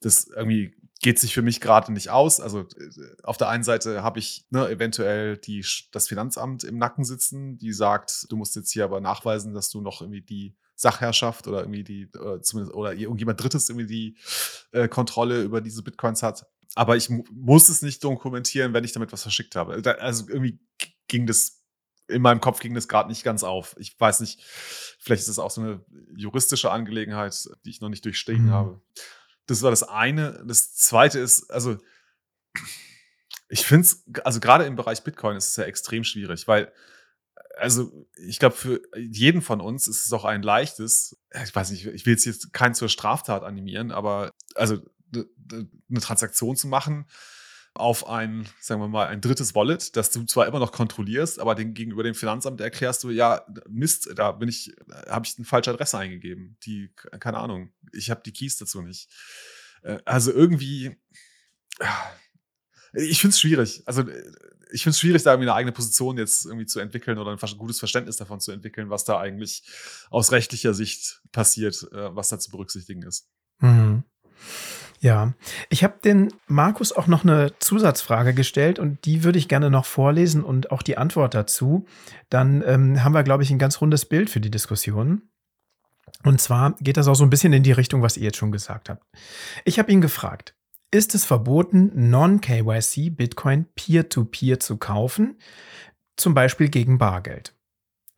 Das irgendwie geht sich für mich gerade nicht aus. Also äh, auf der einen Seite habe ich ne, eventuell die, das Finanzamt im Nacken sitzen, die sagt, du musst jetzt hier aber nachweisen, dass du noch irgendwie die Sachherrschaft oder irgendwie die, oder zumindest, oder irgendjemand Drittes irgendwie die äh, Kontrolle über diese Bitcoins hat. Aber ich muss es nicht dokumentieren, wenn ich damit was verschickt habe. Also irgendwie ging das, in meinem Kopf ging das gerade nicht ganz auf. Ich weiß nicht, vielleicht ist das auch so eine juristische Angelegenheit, die ich noch nicht durchstehen mhm. habe. Das war das eine. Das zweite ist, also ich finde es, also gerade im Bereich Bitcoin ist es ja extrem schwierig, weil, also ich glaube, für jeden von uns ist es auch ein leichtes, ich weiß nicht, ich will jetzt, jetzt keinen zur Straftat animieren, aber also eine Transaktion zu machen auf ein, sagen wir mal, ein drittes Wallet, das du zwar immer noch kontrollierst, aber den, gegenüber dem Finanzamt erklärst du, ja, Mist, da bin ich, habe ich eine falsche Adresse eingegeben. Die, keine Ahnung, ich habe die Keys dazu nicht. Äh, also irgendwie, ich finde es schwierig. Also ich finde es schwierig, da irgendwie eine eigene Position jetzt irgendwie zu entwickeln oder ein gutes Verständnis davon zu entwickeln, was da eigentlich aus rechtlicher Sicht passiert, äh, was da zu berücksichtigen ist. Mhm. Ja, ich habe den Markus auch noch eine Zusatzfrage gestellt und die würde ich gerne noch vorlesen und auch die Antwort dazu. Dann ähm, haben wir, glaube ich, ein ganz rundes Bild für die Diskussion. Und zwar geht das auch so ein bisschen in die Richtung, was ihr jetzt schon gesagt habt. Ich habe ihn gefragt, ist es verboten, Non-KYC Bitcoin peer-to-peer zu kaufen, zum Beispiel gegen Bargeld?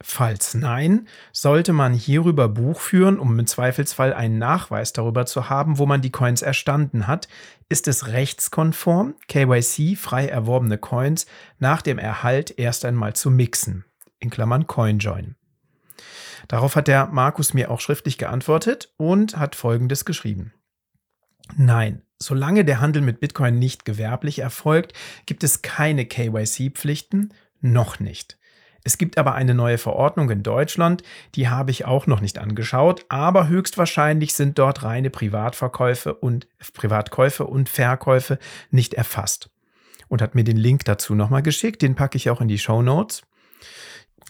Falls nein, sollte man hierüber Buch führen, um im Zweifelsfall einen Nachweis darüber zu haben, wo man die Coins erstanden hat. Ist es rechtskonform, KYC frei erworbene Coins nach dem Erhalt erst einmal zu mixen? In Klammern CoinJoin. Darauf hat der Markus mir auch schriftlich geantwortet und hat Folgendes geschrieben. Nein, solange der Handel mit Bitcoin nicht gewerblich erfolgt, gibt es keine KYC-Pflichten, noch nicht. Es gibt aber eine neue Verordnung in Deutschland, die habe ich auch noch nicht angeschaut, aber höchstwahrscheinlich sind dort reine Privatverkäufe und Privatkäufe und Verkäufe nicht erfasst. Und hat mir den Link dazu nochmal geschickt, den packe ich auch in die Show Notes.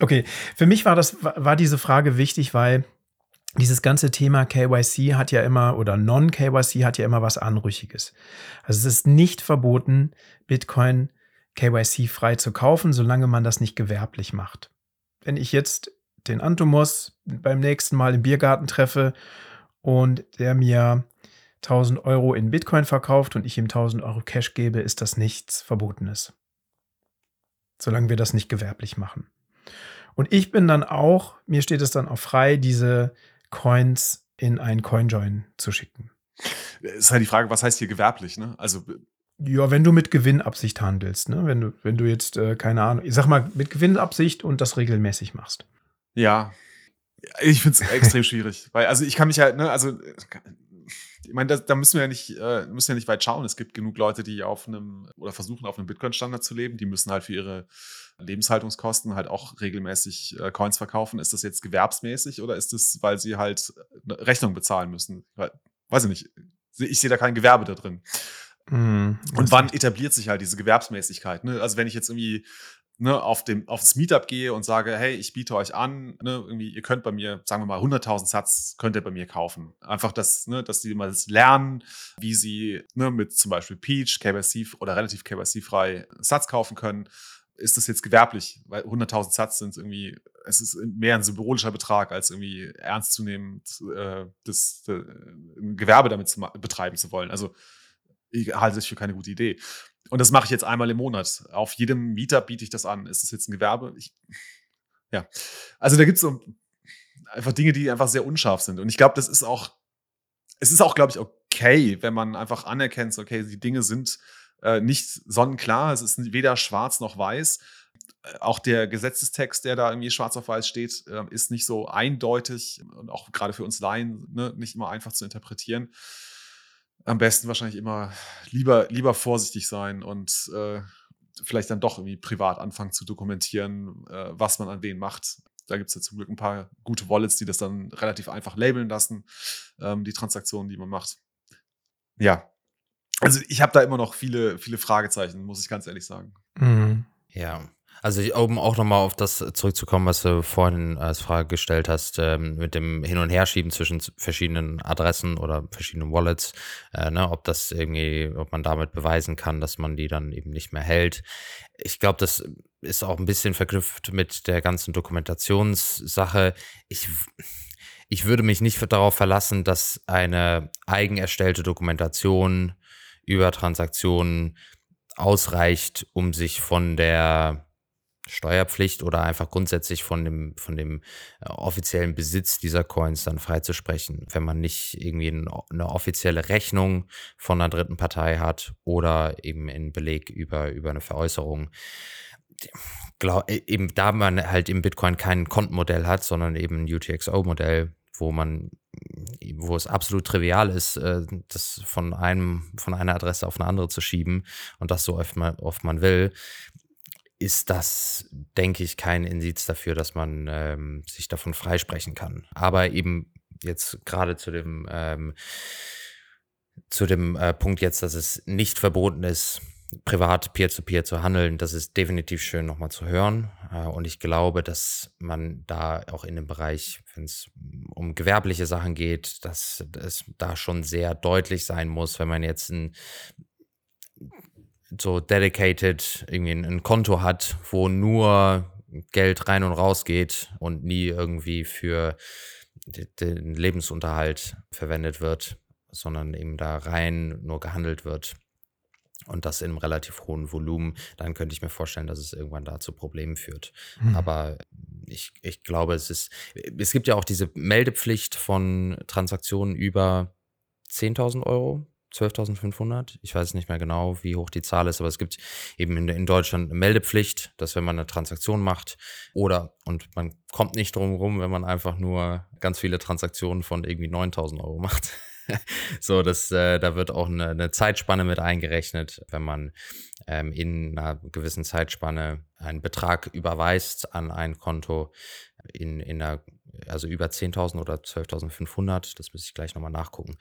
Okay, für mich war das war diese Frage wichtig, weil dieses ganze Thema KYC hat ja immer oder Non-KYC hat ja immer was Anrüchiges. Also es ist nicht verboten, Bitcoin KYC frei zu kaufen, solange man das nicht gewerblich macht. Wenn ich jetzt den Antomos beim nächsten Mal im Biergarten treffe und der mir 1000 Euro in Bitcoin verkauft und ich ihm 1000 Euro Cash gebe, ist das nichts Verbotenes. Solange wir das nicht gewerblich machen. Und ich bin dann auch, mir steht es dann auch frei, diese Coins in ein CoinJoin zu schicken. Ist halt die Frage, was heißt hier gewerblich, ne? Also ja, wenn du mit Gewinnabsicht handelst, ne? Wenn du, wenn du jetzt, äh, keine Ahnung, ich sag mal, mit Gewinnabsicht und das regelmäßig machst. Ja. Ich finde es extrem schwierig. Weil, also ich kann mich halt, ne, also ich meine, da, da, müssen wir ja nicht, äh, müssen ja nicht weit schauen. Es gibt genug Leute, die auf einem oder versuchen, auf einem Bitcoin-Standard zu leben. Die müssen halt für ihre Lebenshaltungskosten halt auch regelmäßig äh, Coins verkaufen. Ist das jetzt gewerbsmäßig oder ist das, weil sie halt Rechnung bezahlen müssen? Weiß ich nicht. Ich sehe da kein Gewerbe da drin. Mm, und wann etabliert sich halt diese Gewerbsmäßigkeit? Ne? Also wenn ich jetzt irgendwie ne, auf dem aufs Meetup gehe und sage, hey, ich biete euch an, ne, irgendwie ihr könnt bei mir, sagen wir mal 100.000 Satz könnt ihr bei mir kaufen. Einfach das, ne, dass die mal lernen, wie sie ne, mit zum Beispiel Peach, KYC oder relativ KYC frei Satz kaufen können. Ist das jetzt gewerblich? Weil 100.000 Satz sind irgendwie, es ist mehr ein symbolischer Betrag als irgendwie ernst zu nehmen, äh, das, das, äh, ein Gewerbe damit zu betreiben zu wollen. Also ich halte es für keine gute Idee. Und das mache ich jetzt einmal im Monat. Auf jedem Meetup biete ich das an. Ist das jetzt ein Gewerbe? Ich, ja. Also da gibt es so einfach Dinge, die einfach sehr unscharf sind. Und ich glaube, das ist auch, es ist auch, glaube ich, okay, wenn man einfach anerkennt, okay, die Dinge sind äh, nicht sonnenklar, es ist weder schwarz noch weiß. Äh, auch der Gesetzestext, der da irgendwie schwarz auf weiß steht, äh, ist nicht so eindeutig und auch gerade für uns Laien ne, nicht immer einfach zu interpretieren am besten wahrscheinlich immer lieber, lieber vorsichtig sein und äh, vielleicht dann doch irgendwie privat anfangen zu dokumentieren, äh, was man an wen macht. Da gibt es ja zum Glück ein paar gute Wallets, die das dann relativ einfach labeln lassen, ähm, die Transaktionen, die man macht. Ja. Also ich habe da immer noch viele, viele Fragezeichen, muss ich ganz ehrlich sagen. Mhm. Ja, also um auch nochmal auf das zurückzukommen, was du vorhin als Frage gestellt hast, ähm, mit dem Hin- und Herschieben zwischen verschiedenen Adressen oder verschiedenen Wallets, äh, ne, ob das irgendwie, ob man damit beweisen kann, dass man die dann eben nicht mehr hält. Ich glaube, das ist auch ein bisschen verknüpft mit der ganzen Dokumentationssache. Ich ich würde mich nicht darauf verlassen, dass eine eigen erstellte Dokumentation über Transaktionen ausreicht, um sich von der Steuerpflicht oder einfach grundsätzlich von dem, von dem äh, offiziellen Besitz dieser Coins dann freizusprechen, wenn man nicht irgendwie ein, eine offizielle Rechnung von einer dritten Partei hat oder eben einen Beleg über, über eine Veräußerung. Glaub, e, eben da man halt im Bitcoin kein Kontenmodell hat, sondern eben ein UTXO-Modell, wo man, wo es absolut trivial ist, äh, das von einem, von einer Adresse auf eine andere zu schieben und das so oft man, oft man will, ist das, denke ich, kein Indiz dafür, dass man ähm, sich davon freisprechen kann. Aber eben jetzt gerade zu dem, ähm, zu dem äh, Punkt jetzt, dass es nicht verboten ist, privat peer-to-peer -peer zu handeln, das ist definitiv schön nochmal zu hören. Äh, und ich glaube, dass man da auch in dem Bereich, wenn es um gewerbliche Sachen geht, dass es da schon sehr deutlich sein muss, wenn man jetzt ein so dedicated irgendwie ein, Konto hat, wo nur Geld rein und raus geht und nie irgendwie für den Lebensunterhalt verwendet wird, sondern eben da rein nur gehandelt wird und das in einem relativ hohen Volumen, dann könnte ich mir vorstellen, dass es irgendwann da zu Problemen führt. Hm. Aber ich, ich glaube, es ist, es gibt ja auch diese Meldepflicht von Transaktionen über 10.000 Euro 12.500. Ich weiß nicht mehr genau, wie hoch die Zahl ist, aber es gibt eben in, in, Deutschland eine Meldepflicht, dass wenn man eine Transaktion macht oder, und man kommt nicht drum rum, wenn man einfach nur ganz viele Transaktionen von irgendwie 9.000 Euro macht. so, das, äh, da wird auch eine, eine, Zeitspanne mit eingerechnet, wenn man ähm, in einer gewissen Zeitspanne einen Betrag überweist an ein Konto in, in einer, also über 10.000 oder 12.500, das muss ich gleich nochmal nachgucken,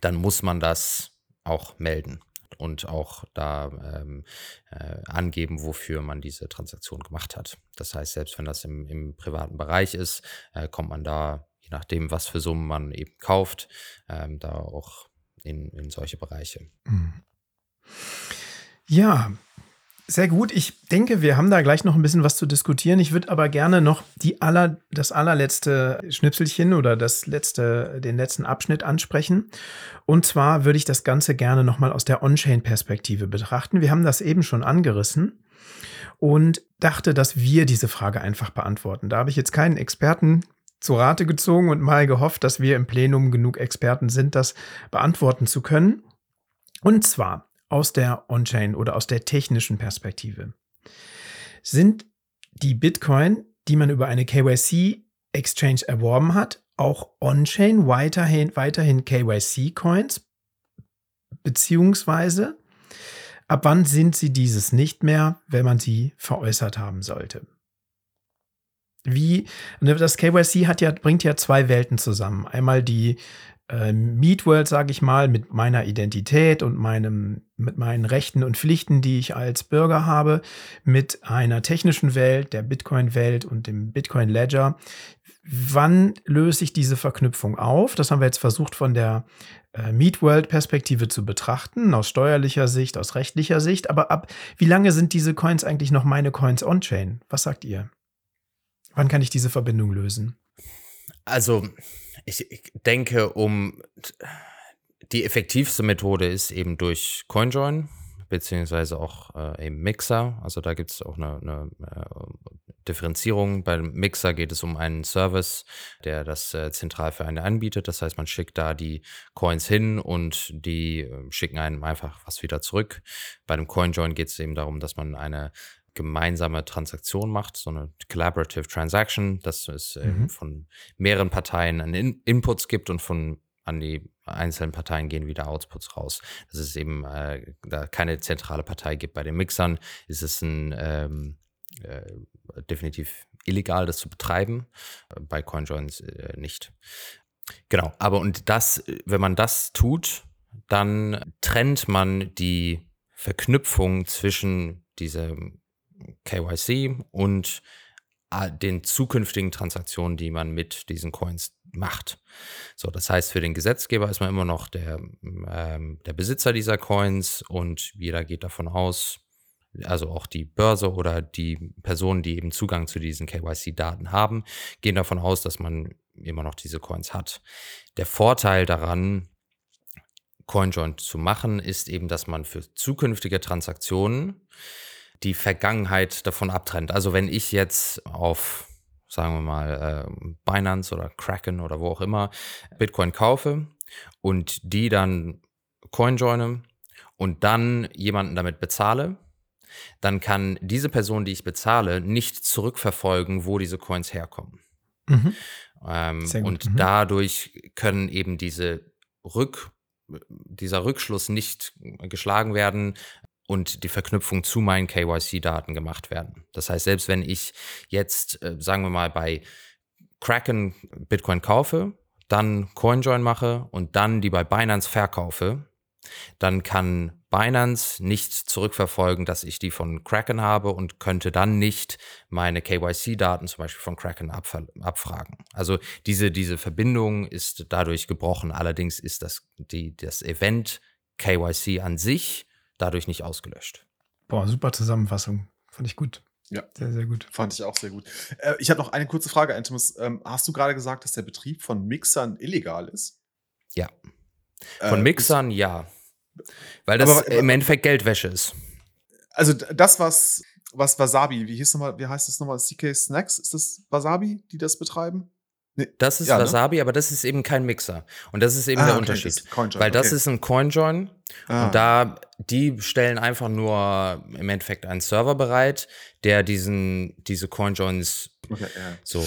dann muss man das auch melden und auch da ähm, äh, angeben, wofür man diese Transaktion gemacht hat. Das heißt, selbst wenn das im, im privaten Bereich ist, äh, kommt man da je nachdem, was für Summen man eben kauft, ähm, da auch in, in solche Bereiche. Mhm. Ja, sehr gut. Ich denke, wir haben da gleich noch ein bisschen was zu diskutieren. Ich würde aber gerne noch die aller, das allerletzte Schnipselchen oder das letzte, den letzten Abschnitt ansprechen. Und zwar würde ich das Ganze gerne nochmal aus der On-Chain-Perspektive betrachten. Wir haben das eben schon angerissen und dachte, dass wir diese Frage einfach beantworten. Da habe ich jetzt keinen Experten zu Rate gezogen und mal gehofft, dass wir im Plenum genug Experten sind, das beantworten zu können. Und zwar aus der On-Chain oder aus der technischen Perspektive. Sind die Bitcoin, die man über eine KYC-Exchange erworben hat, auch On-Chain weiterhin, weiterhin KYC-Coins? Beziehungsweise, ab wann sind sie dieses nicht mehr, wenn man sie veräußert haben sollte? wie, ne, das KYC hat ja, bringt ja zwei Welten zusammen. Einmal die äh, Meet World, sage ich mal, mit meiner Identität und meinem, mit meinen Rechten und Pflichten, die ich als Bürger habe, mit einer technischen Welt, der Bitcoin-Welt und dem Bitcoin Ledger. Wann löse ich diese Verknüpfung auf? Das haben wir jetzt versucht von der äh, Meet World Perspektive zu betrachten, aus steuerlicher Sicht, aus rechtlicher Sicht. Aber ab wie lange sind diese Coins eigentlich noch meine Coins on-chain? Was sagt ihr? Wann kann ich diese Verbindung lösen? Also, ich denke, um die effektivste Methode ist eben durch CoinJoin, beziehungsweise auch äh, eben Mixer. Also da gibt es auch eine, eine äh, Differenzierung. Beim Mixer geht es um einen Service, der das äh, zentral für einen anbietet. Das heißt, man schickt da die Coins hin und die äh, schicken einem einfach was wieder zurück. Bei einem CoinJoin geht es eben darum, dass man eine gemeinsame Transaktion macht, so eine Collaborative Transaction, dass es mhm. von mehreren Parteien an In Inputs gibt und von an die einzelnen Parteien gehen wieder Outputs raus. Dass es eben äh, da keine zentrale Partei gibt. Bei den Mixern ist es ein ähm, äh, definitiv illegal, das zu betreiben. Bei CoinJoins äh, nicht. Genau, aber und das, wenn man das tut, dann trennt man die Verknüpfung zwischen diesem KYC und äh, den zukünftigen Transaktionen, die man mit diesen Coins macht. So, das heißt, für den Gesetzgeber ist man immer noch der, ähm, der Besitzer dieser Coins und jeder geht davon aus, also auch die Börse oder die Personen, die eben Zugang zu diesen KYC-Daten haben, gehen davon aus, dass man immer noch diese Coins hat. Der Vorteil daran, CoinJoin zu machen, ist eben, dass man für zukünftige Transaktionen die Vergangenheit davon abtrennt. Also wenn ich jetzt auf, sagen wir mal, äh, Binance oder Kraken oder wo auch immer Bitcoin kaufe und die dann CoinJoine und dann jemanden damit bezahle, dann kann diese Person, die ich bezahle, nicht zurückverfolgen, wo diese Coins herkommen. Mhm. Ähm, und mhm. dadurch können eben diese Rück, dieser Rückschluss nicht geschlagen werden, und die Verknüpfung zu meinen KYC-Daten gemacht werden. Das heißt, selbst wenn ich jetzt, äh, sagen wir mal, bei Kraken Bitcoin kaufe, dann CoinJoin mache und dann die bei Binance verkaufe, dann kann Binance nicht zurückverfolgen, dass ich die von Kraken habe und könnte dann nicht meine KYC-Daten zum Beispiel von Kraken abfragen. Also diese, diese Verbindung ist dadurch gebrochen. Allerdings ist das, die, das Event KYC an sich dadurch nicht ausgelöscht. Boah, super Zusammenfassung. Fand ich gut. Ja. Sehr, sehr gut. Fand ich auch sehr gut. Äh, ich habe noch eine kurze Frage, Antimus. Ähm, hast du gerade gesagt, dass der Betrieb von Mixern illegal ist? Ja. Von äh, Mixern, ja. Weil das aber, im Endeffekt Geldwäsche ist. Also das, was, was Wasabi, wie hieß nochmal, wie heißt das nochmal? CK Snacks? Ist das Wasabi, die das betreiben? Nee, Das ist ja, ne? Wasabi, aber das ist eben kein Mixer. Und das ist eben Ah, der okay, Unterschied. das Weil das okay. ist ein CoinJoin Ah. und da, die stellen einfach nur im Endeffekt einen Server bereit, der diesen, diese CoinJoins Okay, ja. so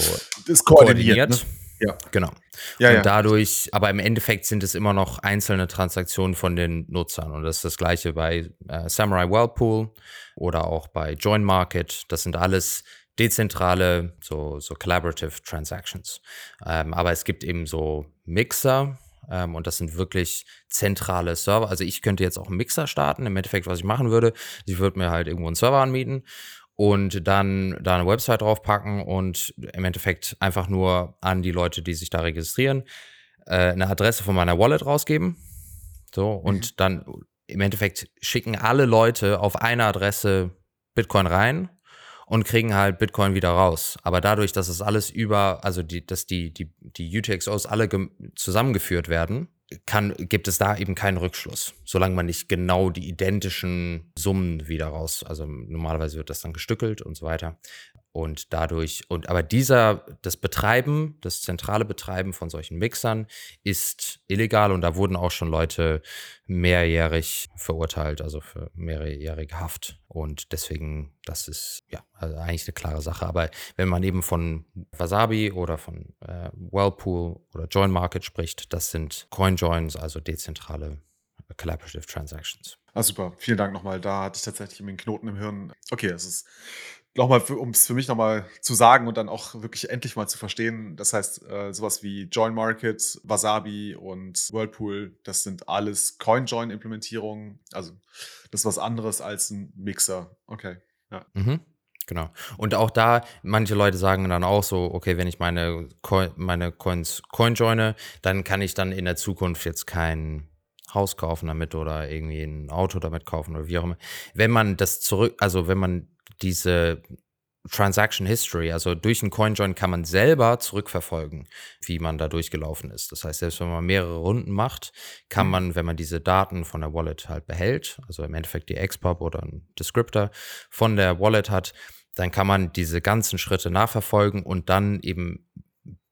Das koordiniert. koordiniert. Ne? Ja. Genau. Ja, und ja. dadurch, aber im Endeffekt sind es immer noch einzelne Transaktionen von den Nutzern. Und das ist das gleiche bei äh, Samurai Whirlpool oder auch bei Join Market. Das sind alles dezentrale, so, so collaborative Transactions. Ähm, aber es gibt eben so Mixer. Ähm, und das sind wirklich zentrale Server. Also ich könnte jetzt auch einen Mixer starten. Im Endeffekt, was ich machen würde, ich würde mir halt irgendwo einen Server anmieten und dann da eine Website draufpacken und im Endeffekt einfach nur an die Leute, die sich da registrieren, äh, eine Adresse von meiner Wallet rausgeben. So, und dann im Endeffekt schicken alle Leute auf eine Adresse Bitcoin rein und kriegen halt Bitcoin wieder raus. Aber dadurch, dass es alles über, also die, dass die, die, die UTXOs alle zusammengeführt werden, kann, gibt es da eben keinen Rückschluss, solange man nicht genau die identischen Summen wieder raus, also normalerweise wird das dann gestückelt und so weiter. Und dadurch, und aber dieser, das Betreiben, das zentrale Betreiben von solchen Mixern ist illegal und da wurden auch schon Leute mehrjährig verurteilt, also für mehrjährige Haft. Und deswegen, das ist ja also eigentlich eine klare Sache. Aber wenn man eben von Wasabi oder von äh, Whirlpool oder Join Market spricht, das sind Coinjoins, also dezentrale Collaborative Transactions. Ah, super. Vielen Dank nochmal. Da hatte ich tatsächlich einen Knoten im Hirn. Okay, es ist nochmal, um es für mich nochmal zu sagen und dann auch wirklich endlich mal zu verstehen. Das heißt, äh, sowas wie Join Market, Wasabi und Whirlpool, das sind alles Coin-Join-Implementierungen. Also, das ist was anderes als ein Mixer. Okay. Mhm. Genau. Und auch da, manche Leute sagen dann auch so, okay, wenn ich meine, Coin, meine Coins coinjoine, dann kann ich dann in der Zukunft jetzt kein Haus kaufen damit oder irgendwie ein Auto damit kaufen oder wie auch immer. Wenn man das zurück, also wenn man diese Transaction History, also durch einen CoinJoin kann man selber zurückverfolgen, wie man da durchgelaufen ist. Das heißt, selbst wenn man mehrere Runden macht, kann man, wenn man diese Daten von der Wallet halt behält, also im Endeffekt die Expub oder ein Descriptor von der Wallet hat, dann kann man diese ganzen Schritte nachverfolgen und dann eben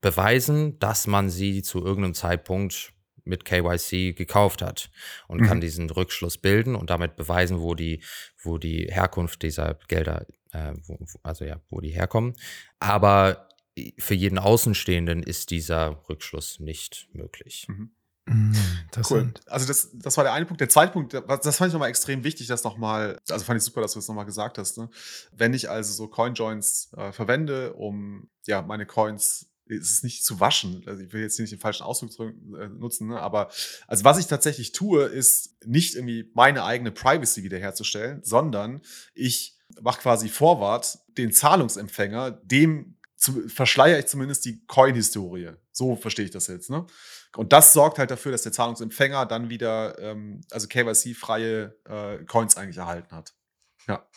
beweisen, dass man sie zu irgendeinem Zeitpunkt mit KYC gekauft hat und kann diesen Rückschluss bilden und damit beweisen, wo die, wo die Herkunft dieser Gelder, äh, wo, also ja, wo die herkommen. Aber für jeden Außenstehenden ist dieser Rückschluss nicht möglich. Mhm, Cool. interessant. Also das, das war der eine Punkt. Der zweite Punkt, das das fand ich nochmal extrem wichtig, das nochmal, also fand ich super, dass du das nochmal gesagt hast. Ne? Wenn ich also so Coinjoins äh, verwende, um ja meine Coins es ist nicht zu waschen. Also ich will jetzt hier nicht den falschen Ausdruck äh, nutzen, ne? aber also was ich tatsächlich tue, ist nicht irgendwie meine eigene Privacy wiederherzustellen, sondern ich mache quasi Forward den Zahlungsempfänger, dem zu, verschleiere ich zumindest die Coin-Historie. So verstehe ich das jetzt. Ne? Und das sorgt halt dafür, dass der Zahlungsempfänger dann wieder, ähm, also KYC-freie äh, Coins eigentlich erhalten hat. Ja.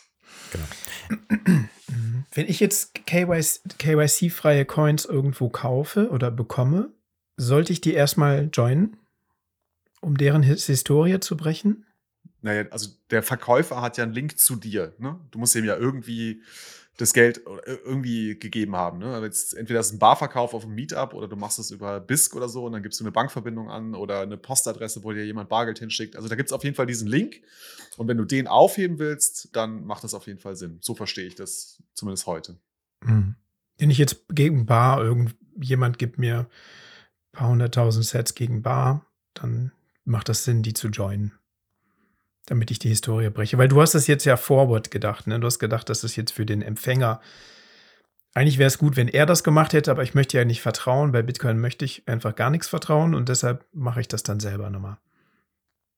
Mhm. Wenn ich jetzt KYC-freie Coins irgendwo kaufe oder bekomme, sollte ich die erstmal joinen, um deren His Historie zu brechen? Naja, also der Verkäufer hat ja einen Link zu dir. Ne? Du musst ihm ja irgendwie das Geld ir- irgendwie gegeben haben. Ne? Also Jetzt, entweder ist ein Barverkauf auf einem Meetup oder du machst es über BISC oder so und dann gibst du eine Bankverbindung an oder eine Postadresse, wo dir jemand Bargeld hinschickt. Also da gibt es auf jeden Fall diesen Link. Und wenn du den aufheben willst, dann macht das auf jeden Fall Sinn. So verstehe ich das zumindest heute. Mhm. Wenn ich jetzt gegen Bar, irgendjemand gibt mir ein paar hunderttausend Sets gegen Bar, dann macht das Sinn, die zu joinen. Damit ich die Historie breche. Weil du hast das jetzt ja forward gedacht, ne? Du hast gedacht, das ist jetzt für den Empfänger. Eigentlich wäre es gut, wenn er das gemacht hätte, aber ich möchte ja nicht vertrauen. Bei Bitcoin möchte ich einfach gar nichts vertrauen und deshalb mache ich das dann selber nochmal.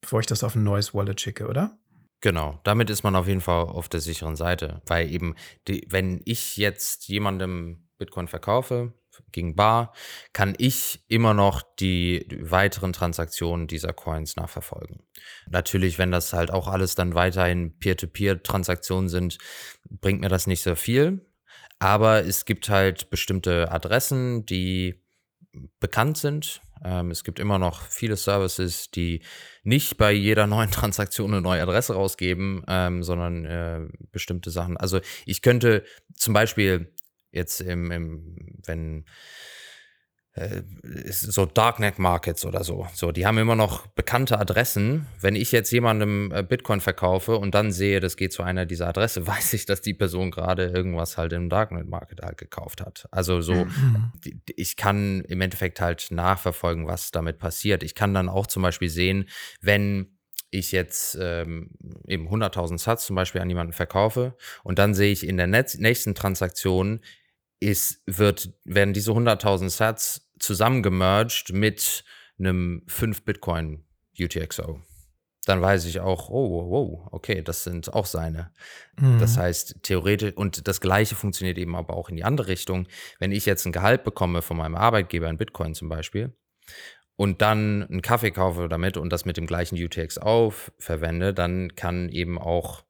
Bevor ich das auf ein neues Wallet schicke, oder? Genau, damit ist man auf jeden Fall auf der sicheren Seite, weil eben, die, wenn ich jetzt jemandem Bitcoin verkaufe gegen Bar, kann ich immer noch die weiteren Transaktionen dieser Coins nachverfolgen. Natürlich, wenn das halt auch alles dann weiterhin Peer-to-Peer-Transaktionen sind, bringt mir das nicht so viel. Aber es gibt halt bestimmte Adressen, die bekannt sind. Ähm, es gibt immer noch viele Services, die nicht bei jeder neuen Transaktion eine neue Adresse rausgeben, ähm, sondern äh, bestimmte Sachen. Also ich könnte zum Beispiel jetzt im, im wenn äh, so Darknet Markets oder so. So, die haben immer noch bekannte Adressen. Wenn ich jetzt jemandem äh, Bitcoin verkaufe und dann sehe, das geht zu einer dieser Adresse, weiß ich, dass die Person gerade irgendwas halt im Darknet Market halt gekauft hat. Also so, mhm. ich kann im Endeffekt halt nachverfolgen, was damit passiert. Ich kann dann auch zum Beispiel sehen, wenn ich jetzt ähm, eben 100.000 Satz zum Beispiel an jemanden verkaufe und dann sehe ich in der nächsten Transaktion ist, wird, werden diese 100.000 Sats zusammengemerged mit einem 5 Bitcoin UTXO. Dann weiß ich auch, oh, wow, okay, das sind auch seine. Mhm. Das heißt, theoretisch, und das Gleiche funktioniert eben aber auch in die andere Richtung. Wenn ich jetzt ein Gehalt bekomme von meinem Arbeitgeber in Bitcoin zum Beispiel und dann einen Kaffee kaufe damit und das mit dem gleichen UTXO verwende, dann kann eben auch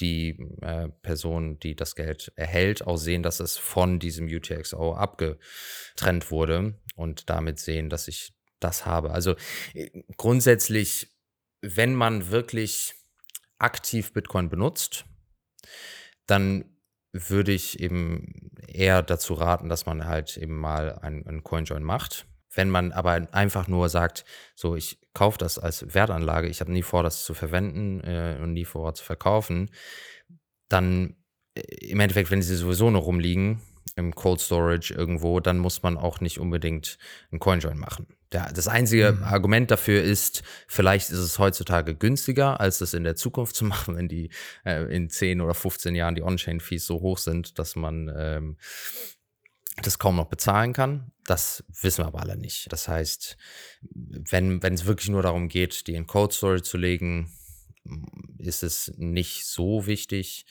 die äh, Person, die das Geld erhält, auch sehen, dass es von diesem UTXO abgetrennt wurde und damit sehen, dass ich das habe. Also äh, grundsätzlich, wenn man wirklich aktiv Bitcoin benutzt, dann würde ich eben eher dazu raten, dass man halt eben mal einen CoinJoin macht wenn man aber einfach nur sagt, so ich kaufe das als Wertanlage, ich habe nie vor, das zu verwenden äh, und nie vor zu verkaufen, dann äh, im Endeffekt, wenn sie sowieso noch rumliegen im Cold Storage irgendwo, dann muss man auch nicht unbedingt einen CoinJoin machen. Der, das einzige mhm. Argument dafür ist, vielleicht ist es heutzutage günstiger, als es in der Zukunft zu machen, wenn die äh, in 10 oder 15 Jahren die On-Chain-Fees so hoch sind, dass man ähm, das kaum noch bezahlen kann. Das wissen wir aber alle nicht. Das heißt, wenn, wenn es wirklich nur darum geht, die in Code Story zu legen, ist es nicht so wichtig.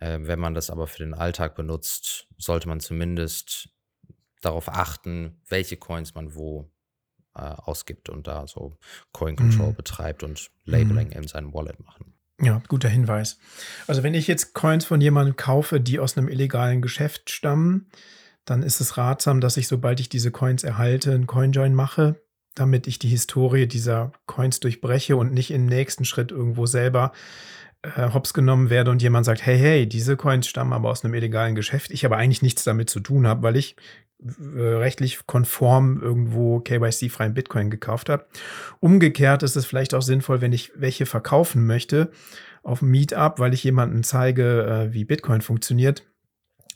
Äh, wenn man das aber für den Alltag benutzt, sollte man zumindest darauf achten, welche Coins man wo äh, ausgibt und da so Coin Control mhm. betreibt und Labeling mhm. in seinem Wallet machen. Ja, guter Hinweis. Also wenn ich jetzt Coins von jemandem kaufe, die aus einem illegalen Geschäft stammen, dann ist es ratsam, dass ich, sobald ich diese Coins erhalte, einen CoinJoin mache, damit ich die Historie dieser Coins durchbreche und nicht im nächsten Schritt irgendwo selber äh, hops genommen werde und jemand sagt, hey, hey, diese Coins stammen aber aus einem illegalen Geschäft, ich aber eigentlich nichts damit zu tun habe, weil ich äh, rechtlich konform irgendwo KYC-freien Bitcoin gekauft habe. Umgekehrt ist es vielleicht auch sinnvoll, wenn ich welche verkaufen möchte auf Meetup, weil ich jemandem zeige, äh, wie Bitcoin funktioniert,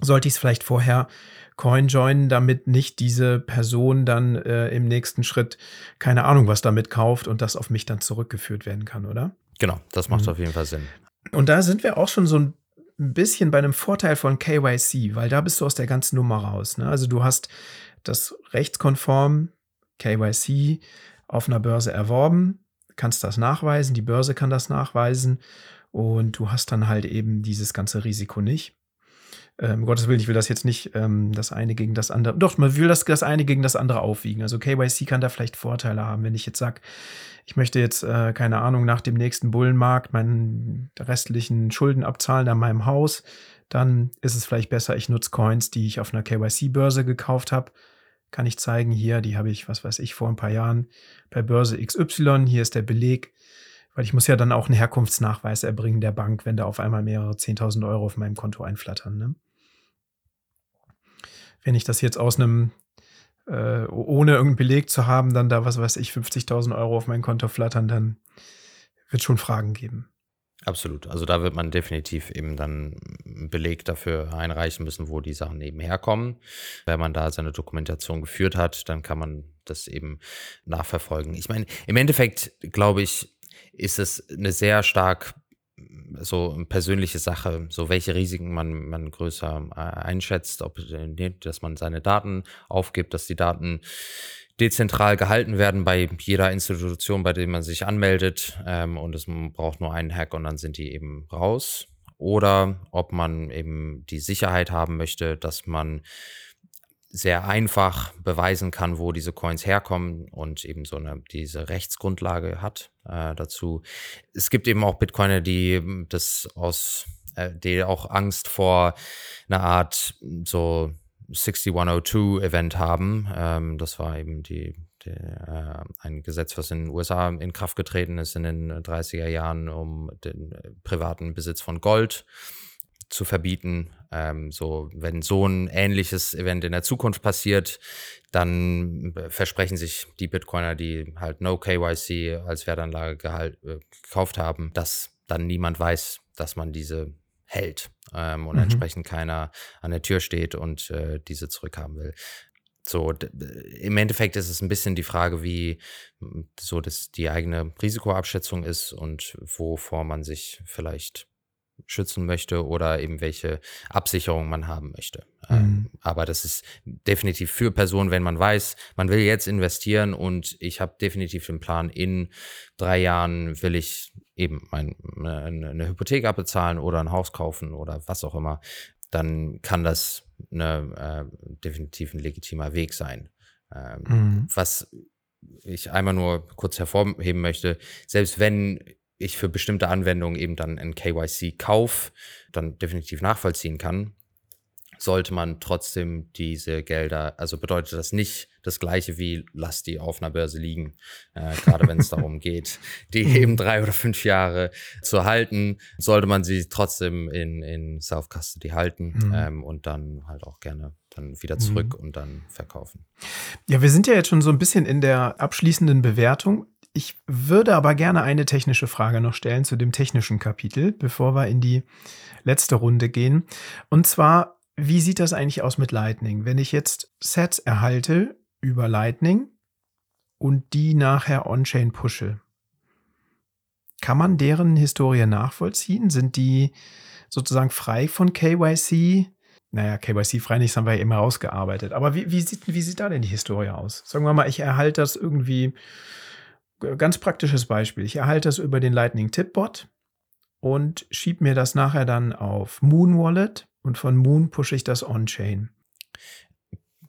sollte ich es vielleicht vorher Coin joinen, damit nicht diese Person dann äh, im nächsten Schritt keine Ahnung was damit kauft und das auf mich dann zurückgeführt werden kann, oder? Genau, das macht mhm. auf jeden Fall Sinn. Und da sind wir auch schon so ein bisschen bei einem Vorteil von KYC, weil da bist du aus der ganzen Nummer raus. Ne? Also du hast das rechtskonform KYC auf einer Börse erworben, kannst das nachweisen, die Börse kann das nachweisen und du hast dann halt eben dieses ganze Risiko nicht ähm, Gottes Willen, ich will das jetzt nicht ähm, das eine gegen das andere. Doch, man will das, das eine gegen das andere aufwiegen. Also KYC kann da vielleicht Vorteile haben, wenn ich jetzt sage, ich möchte jetzt, äh, keine Ahnung, nach dem nächsten Bullenmarkt meinen restlichen Schulden abzahlen an meinem Haus, dann ist es vielleicht besser, ich nutze Coins, die ich auf einer KYC-Börse gekauft habe. Kann ich zeigen, hier, die habe ich, was weiß ich, vor ein paar Jahren bei Börse XY, hier ist der Beleg. Weil ich muss ja dann auch einen Herkunftsnachweis erbringen der Bank, wenn da auf einmal mehrere 10.000 Euro auf meinem Konto einflattern. Ne? Wenn ich das jetzt aus einem, äh, ohne irgendeinen Beleg zu haben, dann da, was weiß ich, 50.000 Euro auf mein Konto flattern, dann wird schon Fragen geben. Absolut. Also da wird man definitiv eben dann einen Beleg dafür einreichen müssen, wo die Sachen eben herkommen. Wenn man da seine Dokumentation geführt hat, dann kann man das eben nachverfolgen. Ich meine, im Endeffekt glaube ich, ist es eine sehr stark so persönliche Sache, so welche Risiken man, man größer äh, einschätzt, ob dass man seine Daten aufgibt, dass die Daten dezentral gehalten werden bei jeder Institution, bei der man sich anmeldet ähm, und es braucht nur einen Hack und dann sind die eben raus. Oder ob man eben die Sicherheit haben möchte, dass man sehr einfach beweisen kann, wo diese Coins herkommen und eben so eine diese Rechtsgrundlage hat äh, dazu. Es gibt eben auch Bitcoiner, die das aus, äh, die auch Angst vor einer Art so 6102 Event haben. Ähm, das war eben die, die äh, ein Gesetz, was in den USA in Kraft getreten ist in den 30er Jahren, um den privaten Besitz von Gold zu verbieten. Ähm, so, wenn so ein ähnliches Event in der Zukunft passiert, dann versprechen sich die Bitcoiner, die halt No KYC als Wertanlage gehalt, äh, gekauft haben, dass dann niemand weiß, dass man diese hält ähm, und mhm. entsprechend keiner an der Tür steht und äh, diese zurückhaben will. So, im Endeffekt ist es ein bisschen die Frage, wie so das die eigene Risikoabschätzung ist und wovor man sich vielleicht schützen möchte oder eben welche Absicherung man haben möchte. Ähm, mhm. aber das ist definitiv für Personen, wenn man weiß, man will jetzt investieren und ich habe definitiv den Plan, in drei Jahren will ich eben mein, eine, eine Hypothek abbezahlen oder ein Haus kaufen oder was auch immer, dann kann das eine, äh, definitiv ein legitimer Weg sein. Ähm, mhm. Was ich einmal nur kurz hervorheben möchte, selbst wenn ich für bestimmte Anwendungen eben dann ein KYC-Kauf dann definitiv nachvollziehen kann, sollte man trotzdem diese Gelder, also bedeutet das nicht das gleiche wie lass die auf einer Börse liegen, äh, gerade wenn es darum geht, die mhm. eben drei oder fünf Jahre zu halten, sollte man sie trotzdem in, in Self-Custody halten mhm. ähm, und dann halt auch gerne dann wieder zurück mhm. und dann verkaufen. Ja, wir sind ja jetzt schon so ein bisschen in der abschließenden Bewertung. Ich würde aber gerne eine technische Frage noch stellen zu dem technischen Kapitel, bevor wir in die letzte Runde gehen. Und zwar, wie sieht das eigentlich aus mit Lightning? Wenn ich jetzt Sets erhalte über Lightning und die nachher on-chain pushe, kann man deren Historie nachvollziehen? Sind die sozusagen frei von KYC? Naja, KYC-frei nicht, das haben wir ja immer ausgearbeitet. Aber wie, wie, sieht, wie sieht da denn die Historie aus? Sagen wir mal, ich erhalte das irgendwie ganz praktisches Beispiel. Ich erhalte das über den Lightning Tip Bot und schiebe mir das nachher dann auf Moon Wallet und von Moon pushe ich das on-chain.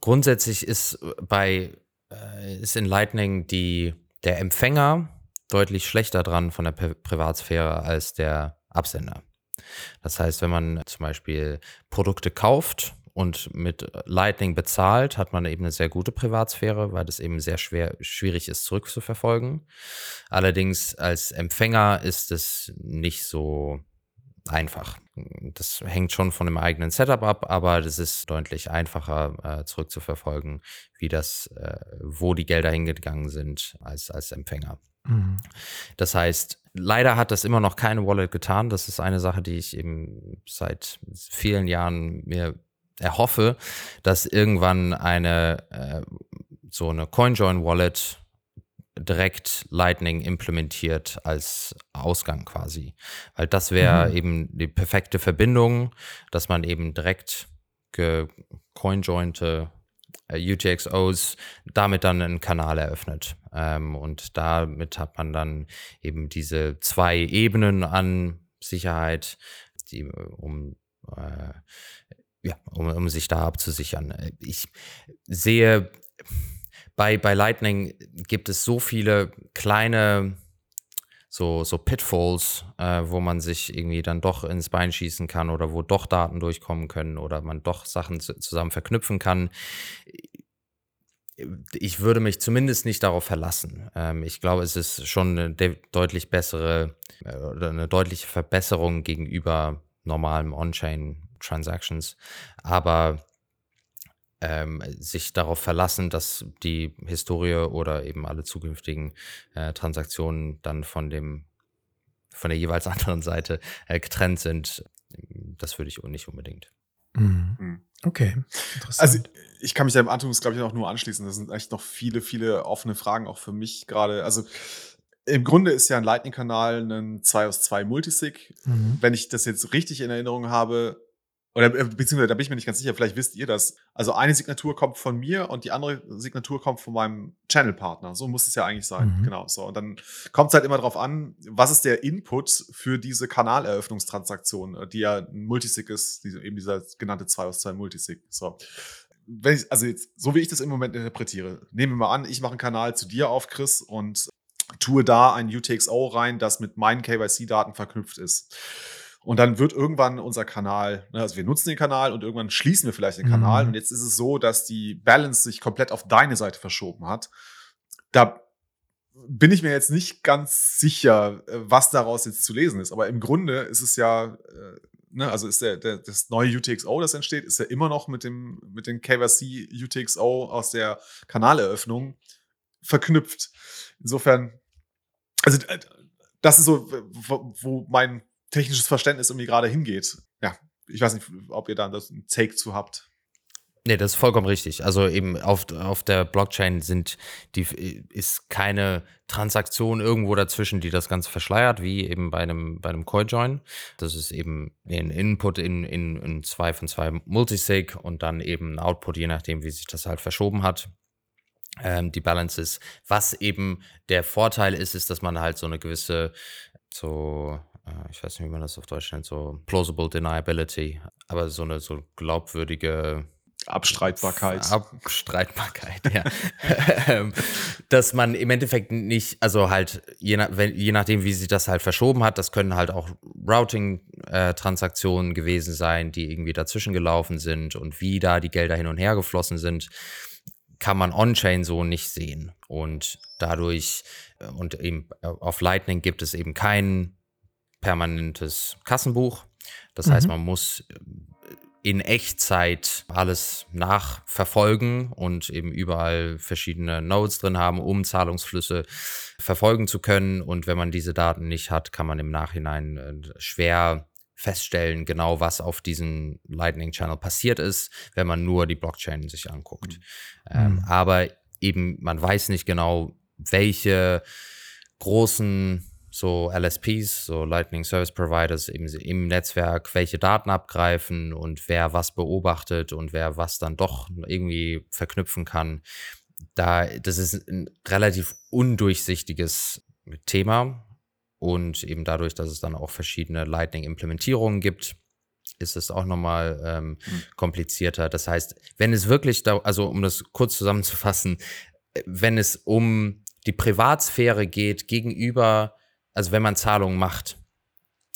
Grundsätzlich ist bei äh, ist in Lightning die, der Empfänger deutlich schlechter dran von der Privatsphäre als der Absender. Das heißt, wenn man zum Beispiel Produkte kauft und mit Lightning bezahlt, hat man eben eine sehr gute Privatsphäre, weil das eben sehr schwer, schwierig ist zurückzuverfolgen. Allerdings als Empfänger ist es nicht so einfach. Das hängt schon von dem eigenen Setup ab, aber das ist deutlich einfacher äh, zurückzuverfolgen, wie das, äh, wo die Gelder hingegangen sind als, als Empfänger. Mhm. Das heißt, leider hat das immer noch keine Wallet getan. Das ist eine Sache, die ich eben seit vielen Jahren mir erhoffe, dass irgendwann eine äh, so eine CoinJoin Wallet direkt Lightning implementiert als Ausgang quasi. Weil das wäre mhm. eben die perfekte Verbindung, dass man eben direkt coinjointe äh, UTXOs damit dann einen Kanal eröffnet. Ähm, und damit hat man dann eben diese zwei Ebenen an Sicherheit, die um äh, ja, um, um sich da abzusichern. Ich sehe, bei, bei Lightning gibt es so viele kleine so, so Pitfalls, äh, wo man sich irgendwie dann doch ins Bein schießen kann oder wo doch Daten durchkommen können oder man doch Sachen zu, zusammen verknüpfen kann. Ich würde mich zumindest nicht darauf verlassen. Ähm, ich glaube, es ist schon eine deutlich bessere äh, oder eine deutliche Verbesserung gegenüber normalem On-Chain Transactions, aber ähm, sich darauf verlassen, dass die Historie oder eben alle zukünftigen äh, Transaktionen dann von dem von der jeweils anderen Seite äh, getrennt sind, das würde ich nicht unbedingt. Mhm. mhm. Okay, Also ich kann mich da im Antonus, glaube ich, auch nur anschließen. Das sind echt noch viele, viele offene Fragen auch für mich gerade. Also im Grunde ist ja ein Lightning-Kanal ein 2 aus 2 Multisig. Mhm. Wenn ich das jetzt richtig in Erinnerung habe, oder äh, beziehungsweise da bin ich mir nicht ganz sicher, vielleicht wisst ihr das. Also eine Signatur kommt von mir und die andere Signatur kommt von meinem Channel-Partner. So muss es ja eigentlich sein. Mhm. Genau. So. Und dann kommt es halt immer darauf an, was ist der Input für diese Kanaleröffnungstransaktion, äh, die ja ein Multisig ist, diese, eben dieser genannte 2 aus 2 Multisig. So. Wenn ich, also jetzt, so wie ich das im Moment interpretiere, nehmen wir mal an, ich mache einen Kanal zu dir auf, Chris, und tue da ein UTXO rein, das mit meinen KYC-Daten verknüpft ist. Und dann wird irgendwann unser Kanal, ne, also wir nutzen den Kanal und irgendwann schließen wir vielleicht den Kanal. Mhm. Und jetzt ist es so, dass die Balance sich komplett auf deine Seite verschoben hat. Da bin ich mir jetzt nicht ganz sicher, äh, was daraus jetzt zu lesen ist. Aber im Grunde ist es ja äh, ne, also ist der, der, das neue UTXO, das entsteht, ist ja immer noch mit dem, mit dem KYC UTXO aus der Kanaleröffnung verknüpft. Insofern, also äh, das ist so, wo mein technisches Verständnis irgendwie gerade hingeht. Ja, ich weiß nicht, ob ihr da ein Take zu habt. Nee, das ist vollkommen richtig. Also eben auf, auf der Blockchain sind die ist keine Transaktion irgendwo dazwischen, die das Ganze verschleiert, wie eben bei einem, bei einem CoinJoin. Das ist eben ein Input in, in, in zwei von zwei Multisig und dann eben ein Output, je nachdem, wie sich das halt verschoben hat. Ähm, die Balance ist. Was eben der Vorteil ist, ist, dass man halt so eine gewisse, so, ich weiß nicht, wie man das auf Deutsch nennt, so plausible deniability, aber so eine so glaubwürdige Abstreitbarkeit. Abstreitbarkeit, ja. Ähm, dass man im Endeffekt nicht, also halt, je, nach, wenn, je nachdem, wie sich das halt verschoben hat, das können halt auch Routing-Transaktionen gewesen sein, die irgendwie dazwischen gelaufen sind und wie da die Gelder hin und her geflossen sind, kann man on-chain so nicht sehen. Und dadurch, äh, und eben äh, auf Lightning gibt es eben kein permanentes Kassenbuch. Das mhm. heißt, man muss in Echtzeit alles nachverfolgen und eben überall verschiedene Nodes drin haben, um Zahlungsflüsse verfolgen zu können. Und wenn man diese Daten nicht hat, kann man im Nachhinein äh, schwer feststellen, genau was auf diesem Lightning Channel passiert ist, wenn man nur die Blockchain sich anguckt. Mhm. Ähm, aber eben, man weiß nicht genau, welche großen so LSPs, so Lightning Service Providers eben im Netzwerk, welche Daten abgreifen und wer was beobachtet und wer was dann doch irgendwie verknüpfen kann. Da, das ist ein relativ undurchsichtiges Thema und eben dadurch, dass es dann auch verschiedene Lightning-Implementierungen gibt, ist es auch nochmal ähm, mhm. komplizierter. Das heißt, wenn es wirklich da, also um das kurz zusammenzufassen, wenn es um die Privatsphäre geht gegenüber also wenn man Zahlungen macht.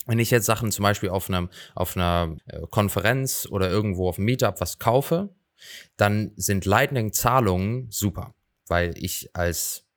Wenn ich jetzt Sachen zum Beispiel auf, einem, auf einer äh, Konferenz oder irgendwo auf einem Meetup was kaufe, dann sind Lightning-Zahlungen super, weil ich als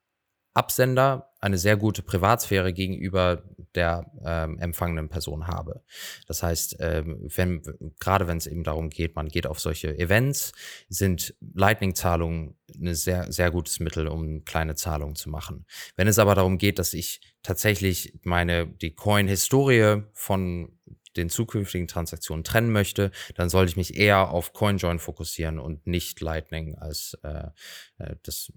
Absender eine sehr gute Privatsphäre gegenüber der ähm, empfangenen Person habe. Das heißt, ähm, wenn, gerade wenn es eben darum geht, man geht auf solche Events, sind Lightning-Zahlungen ein sehr, sehr gutes Mittel, um kleine Zahlungen zu machen. Wenn es aber darum geht, dass ich tatsächlich meine, die Coin-Historie von den zukünftigen Transaktionen trennen möchte, dann sollte ich mich eher auf CoinJoin fokussieren und nicht Lightning als äh, äh das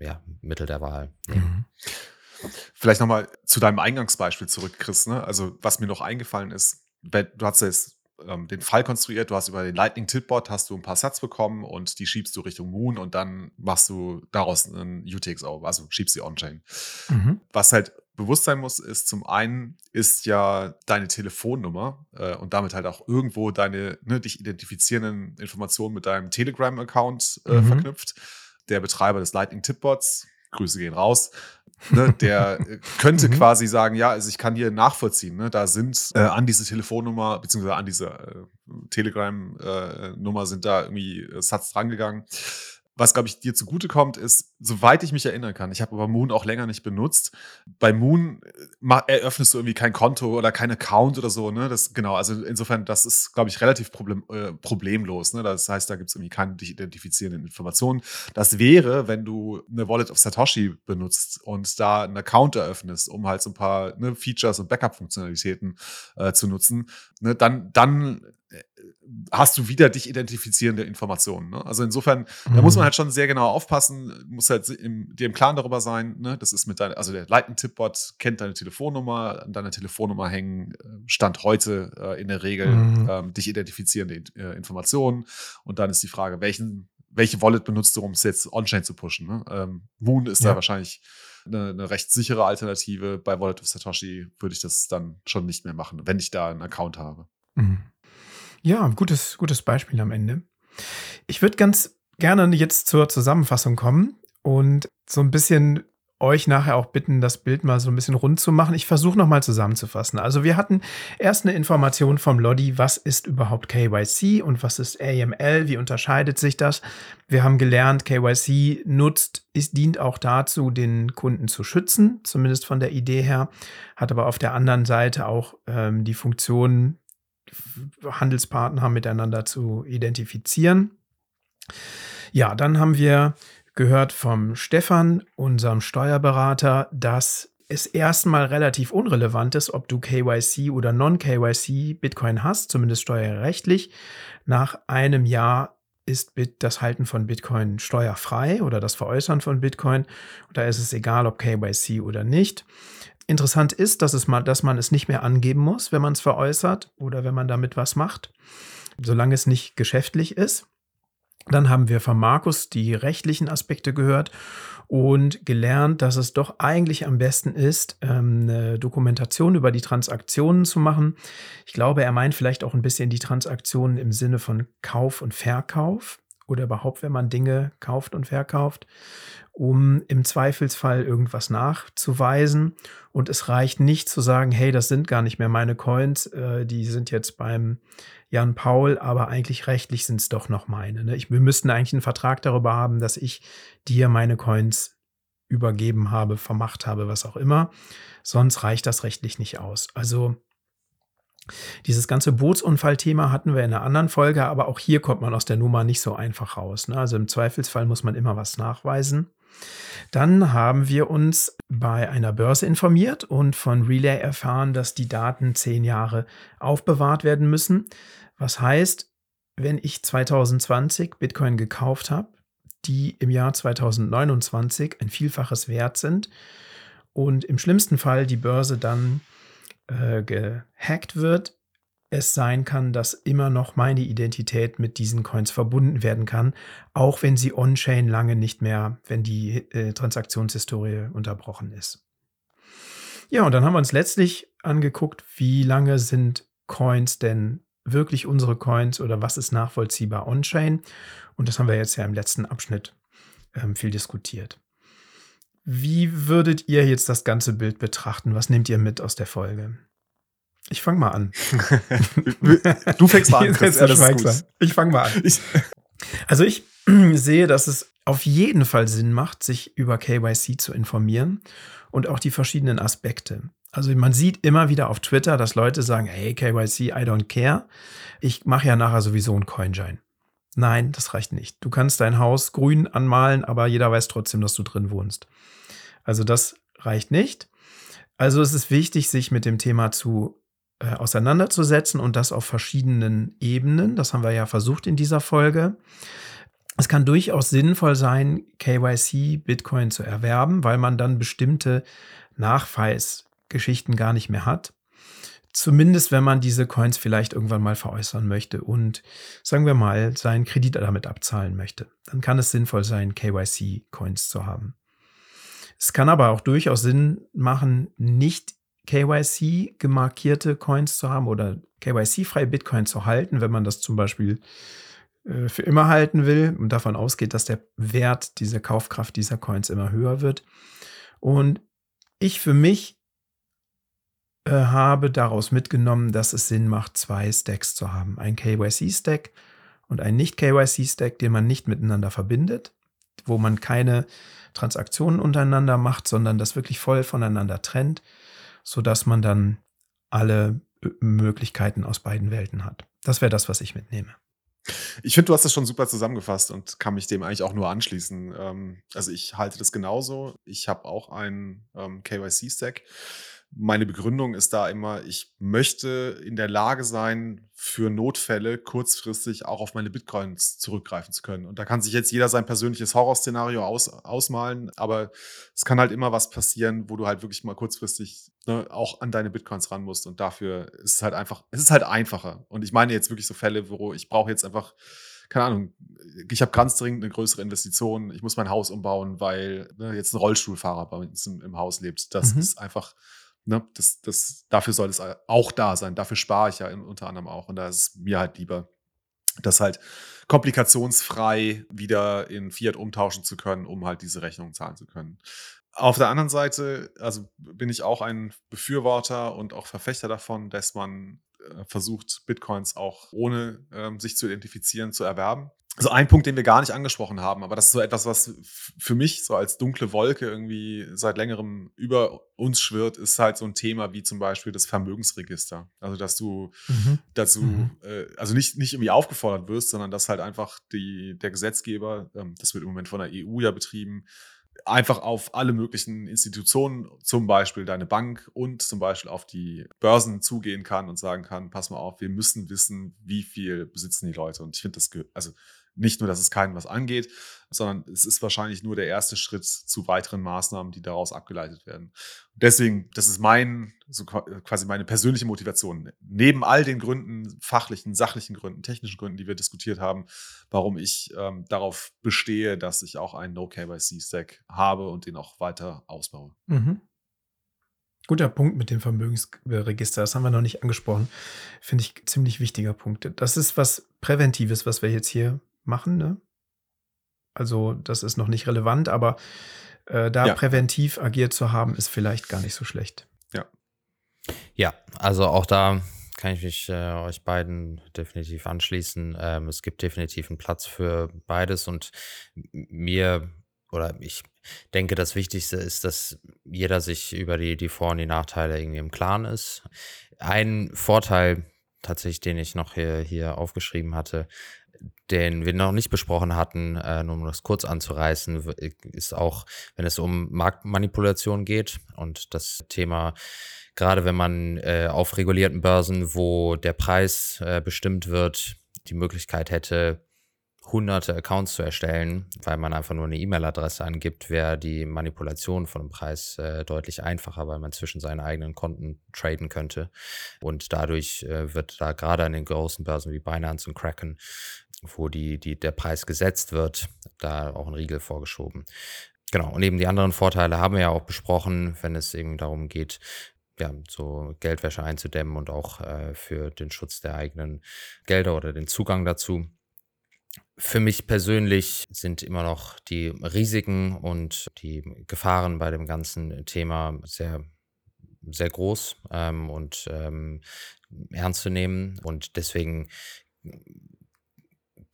ja, Mittel der Wahl nehmen. Mhm. Vielleicht nochmal zu deinem Eingangsbeispiel zurück, Chris. Ne? Also, was mir noch eingefallen ist, du hast jetzt ähm, den Fall konstruiert, du hast über den Lightning Tipbot hast du ein paar Sats bekommen und die schiebst du Richtung Moon und dann machst du daraus einen UTXO, also schiebst sie on-chain. Mhm. Was halt bewusst sein muss, ist zum einen ist ja deine Telefonnummer äh, und damit halt auch irgendwo deine ne, dich identifizierenden Informationen mit deinem Telegram-Account äh, mhm. verknüpft. Der Betreiber des Lightning Tipbots, Grüße gehen raus, Ne, der äh, könnte mhm. quasi sagen, ja, also ich kann hier nachvollziehen, ne, da sind äh, an diese Telefonnummer, beziehungsweise an diese äh, Telegram-Nummer äh, sind da irgendwie Satz drangegangen was, glaube ich, dir zugutekommt, ist, soweit ich mich erinnern kann, ich habe aber Moon auch länger nicht benutzt. Bei Moon äh, eröffnest du irgendwie kein Konto oder kein Account oder so, ne? Das, genau, also insofern, das ist, glaube ich, relativ problem, äh, problemlos. Ne? Das heißt, da gibt es irgendwie keine dich identifizierenden Informationen. Das wäre, wenn du eine Wallet of Satoshi benutzt und da einen Account eröffnest, um halt so ein paar ne, Features und Backup-Funktionalitäten äh, zu nutzen, ne? dann, dann hast du wieder dich identifizierende Informationen. Ne? Also insofern, mhm. da muss man mhm. halt schon sehr genau aufpassen, muss halt im, dir im Klaren darüber sein, ne? das ist mit deiner, also der Lightning-Tippbot kennt deine Telefonnummer, an deiner Telefonnummer hängen äh, Stand heute äh, in der Regel mhm. ähm, dich identifizierende äh, Informationen und dann ist die Frage, welchen, welche Wallet benutzt du, um es jetzt on-chain zu pushen. Ne? Ähm, Moon ist ja. da wahrscheinlich eine, eine, recht sichere Alternative. Bei Wallet of Satoshi würde ich das dann schon nicht mehr machen, wenn ich da einen Account habe. Mhm. Ja, gutes, gutes Beispiel am Ende. Ich würde ganz gerne jetzt zur Zusammenfassung kommen und so ein bisschen euch nachher auch bitten, das Bild mal so ein bisschen rund zu machen. Ich versuche nochmal zusammenzufassen. Also wir hatten erst eine Information vom Lodi, was ist überhaupt KYC und was ist AML, wie unterscheidet sich das. Wir haben gelernt, KYC nutzt, ist, dient auch dazu, den Kunden zu schützen, zumindest von der Idee her, hat aber auf der anderen Seite auch ähm, die Funktion, Handelspartner miteinander zu identifizieren. Ja, dann haben wir gehört vom Stefan, unserem Steuerberater, dass es erstmal relativ unrelevant ist, ob du KYC oder Non-KYC Bitcoin hast, zumindest steuerrechtlich. Nach einem Jahr ist das Halten von Bitcoin steuerfrei oder das Veräußern von Bitcoin. Und da ist es egal, ob KYC oder nicht. Interessant ist, dass, es mal, dass man es nicht mehr angeben muss, wenn man es veräußert oder wenn man damit was macht, solange es nicht geschäftlich ist. Dann haben wir von Markus die rechtlichen Aspekte gehört und gelernt, dass es doch eigentlich am besten ist, ähm, eine Dokumentation über die Transaktionen zu machen. Ich glaube, er meint vielleicht auch ein bisschen die Transaktionen im Sinne von Kauf und Verkauf oder überhaupt, wenn man Dinge kauft und verkauft, um im Zweifelsfall irgendwas nachzuweisen. Und es reicht nicht zu sagen, hey, das sind gar nicht mehr meine Coins, äh, die sind jetzt beim Jan Paul, aber eigentlich rechtlich sind es doch noch meine. Ne? Wir müssten eigentlich einen Vertrag darüber haben, dass ich dir meine Coins übergeben habe, vermacht habe, was auch immer. Sonst reicht das rechtlich nicht aus. Also dieses ganze Bootsunfallthema hatten wir in einer anderen Folge, aber auch hier kommt man aus der Nummer nicht so einfach raus. Ne? Also im Zweifelsfall muss man immer was nachweisen. Dann haben wir uns bei einer Börse informiert und von Relay erfahren, dass die Daten zehn Jahre aufbewahrt werden müssen. Was heißt, wenn ich 2020 Bitcoin gekauft habe, die im Jahr 2029 ein Vielfaches wert sind und im schlimmsten Fall die Börse dann äh, gehackt wird, es sein kann, dass immer noch meine Identität mit diesen Coins verbunden werden kann, auch wenn sie on-chain lange nicht mehr, wenn die äh, Transaktionshistorie unterbrochen ist. Ja, und dann haben wir uns letztlich angeguckt, wie lange sind Coins denn wirklich unsere Coins oder was ist nachvollziehbar on-chain. Und das haben wir jetzt ja im letzten Abschnitt ähm, viel diskutiert. Wie würdet ihr jetzt das ganze Bild betrachten? Was nehmt ihr mit aus der Folge? Ich fange mal an. du fängst mal an. Chris, ja, ich fange mal an. also ich sehe, dass es auf jeden Fall Sinn macht, sich über KYC zu informieren und auch die verschiedenen Aspekte. Also man sieht immer wieder auf Twitter, dass Leute sagen, hey, KYC, I don't care. Ich mache ja nachher sowieso einen Coinjoin. Nein, das reicht nicht. Du kannst dein Haus grün anmalen, aber jeder weiß trotzdem, dass du drin wohnst. Also das reicht nicht. Also es ist wichtig, sich mit dem Thema zu äh, auseinanderzusetzen und das auf verschiedenen Ebenen. Das haben wir ja versucht in dieser Folge. Es kann durchaus sinnvoll sein, KYC Bitcoin zu erwerben, weil man dann bestimmte Nachweis Geschichten gar nicht mehr hat. Zumindest wenn man diese Coins vielleicht irgendwann mal veräußern möchte und sagen wir mal seinen Kredit damit abzahlen möchte. Dann kann es sinnvoll sein, KYC-Coins zu haben. Es kann aber auch durchaus Sinn machen, nicht KYC gemarkierte Coins zu haben oder KYC-freie Bitcoin zu halten, wenn man das zum Beispiel äh, für immer halten will und davon ausgeht, dass der Wert, diese Kaufkraft dieser Coins immer höher wird. Und ich für mich äh, habe daraus mitgenommen, dass es Sinn macht, zwei Stacks zu haben. Ein KYC-Stack und ein Nicht-KYC-Stack, den man nicht miteinander verbindet, wo man keine Transaktionen untereinander macht, sondern das wirklich voll voneinander trennt, sodass man dann alle Möglichkeiten aus beiden Welten hat. Das wäre das, was ich mitnehme. Ich finde, du hast das schon super zusammengefasst und kann mich dem eigentlich auch nur anschließen. Ähm, also ich halte das genauso. Ich habe auch einen ähm, KYC-Stack meine Begründung ist da immer, ich möchte in der Lage sein, für Notfälle kurzfristig auch auf meine Bitcoins zurückgreifen zu können. Und da kann sich jetzt jeder sein persönliches Horrorszenario aus, ausmalen, aber es kann halt immer was passieren, wo du halt wirklich mal kurzfristig ne, auch an deine Bitcoins ran musst. Und dafür ist es halt einfach, es ist halt einfacher. Und ich meine jetzt wirklich so Fälle, wo ich brauche jetzt einfach keine Ahnung, ich habe ganz dringend eine größere Investition, ich muss mein Haus umbauen, weil ne, jetzt ein Rollstuhlfahrer bei uns im, im Haus lebt. Das mhm. ist einfach Ne, das, das, dafür soll es auch da sein. Dafür spare ich ja unter anderem auch. Und da ist es mir halt lieber, das halt komplikationsfrei wieder in Fiat umtauschen zu können, um halt diese Rechnung zahlen zu können. Auf der anderen Seite, also bin ich auch ein Befürworter und auch Verfechter davon, dass man äh, versucht, Bitcoins auch ohne ähm, sich zu identifizieren zu erwerben. Also ein Punkt, den wir gar nicht angesprochen haben, aber das ist so etwas, was für mich so als dunkle Wolke irgendwie seit längerem über uns schwirrt, ist halt so ein Thema wie zum Beispiel das Vermögensregister. Also dass du mhm. dazu, mhm. Äh, also nicht, nicht irgendwie aufgefordert wirst, sondern dass halt einfach die, der Gesetzgeber, ähm, das wird im Moment von der EU ja betrieben, einfach auf alle möglichen Institutionen, zum Beispiel deine Bank und zum Beispiel auf die Börsen zugehen kann und sagen kann, pass mal auf, wir müssen wissen, wie viel besitzen die Leute. Und ich finde das, also nicht nur, dass es keinen was angeht, sondern es ist wahrscheinlich nur der erste Schritt zu weiteren Maßnahmen, die daraus abgeleitet werden. Deswegen, das ist mein, so quasi meine persönliche Motivation. Neben all den Gründen, fachlichen, sachlichen Gründen, technischen Gründen, die wir diskutiert haben, warum ich ähm, darauf bestehe, dass ich auch einen No-KYC-Stack habe und den auch weiter ausbaue. Mhm. Guter Punkt mit dem Vermögensregister, das haben wir noch nicht angesprochen. Finde ich ziemlich wichtiger Punkt. Das ist was Präventives, was wir jetzt hier machen. Ne? Also das ist noch nicht relevant, aber äh, da ja. präventiv agiert zu haben, ist vielleicht gar nicht so schlecht. Ja. Ja, also auch da kann ich mich äh, euch beiden definitiv anschließen. Ähm, es gibt definitiv einen Platz für beides und mir oder ich denke, das Wichtigste ist, dass jeder sich über die, die Vor- und die Nachteile irgendwie im Klaren ist. Ein Vorteil tatsächlich, den ich noch hier, hier aufgeschrieben hatte, den wir noch nicht besprochen hatten, äh, nur um das kurz anzureißen, ist auch, wenn es um Marktmanipulation geht und das Thema, gerade wenn man äh, auf regulierten Börsen, wo der Preis äh, bestimmt wird, die Möglichkeit hätte, hunderte Accounts zu erstellen, weil man einfach nur eine E-Mail-Adresse angibt, wäre die Manipulation von dem Preis äh, deutlich einfacher, weil man zwischen seinen eigenen Konten traden könnte. Und dadurch äh, wird da gerade an den großen Börsen wie Binance und Kraken, wo die, die, der Preis gesetzt wird, da auch ein Riegel vorgeschoben. Genau, und eben die anderen Vorteile haben wir ja auch besprochen, wenn es eben darum geht, ja, so Geldwäsche einzudämmen und auch äh, für den Schutz der eigenen Gelder oder den Zugang dazu. Für mich persönlich sind immer noch die Risiken und die Gefahren bei dem ganzen Thema sehr, sehr groß ähm, und ähm, ernst zu nehmen. Und deswegen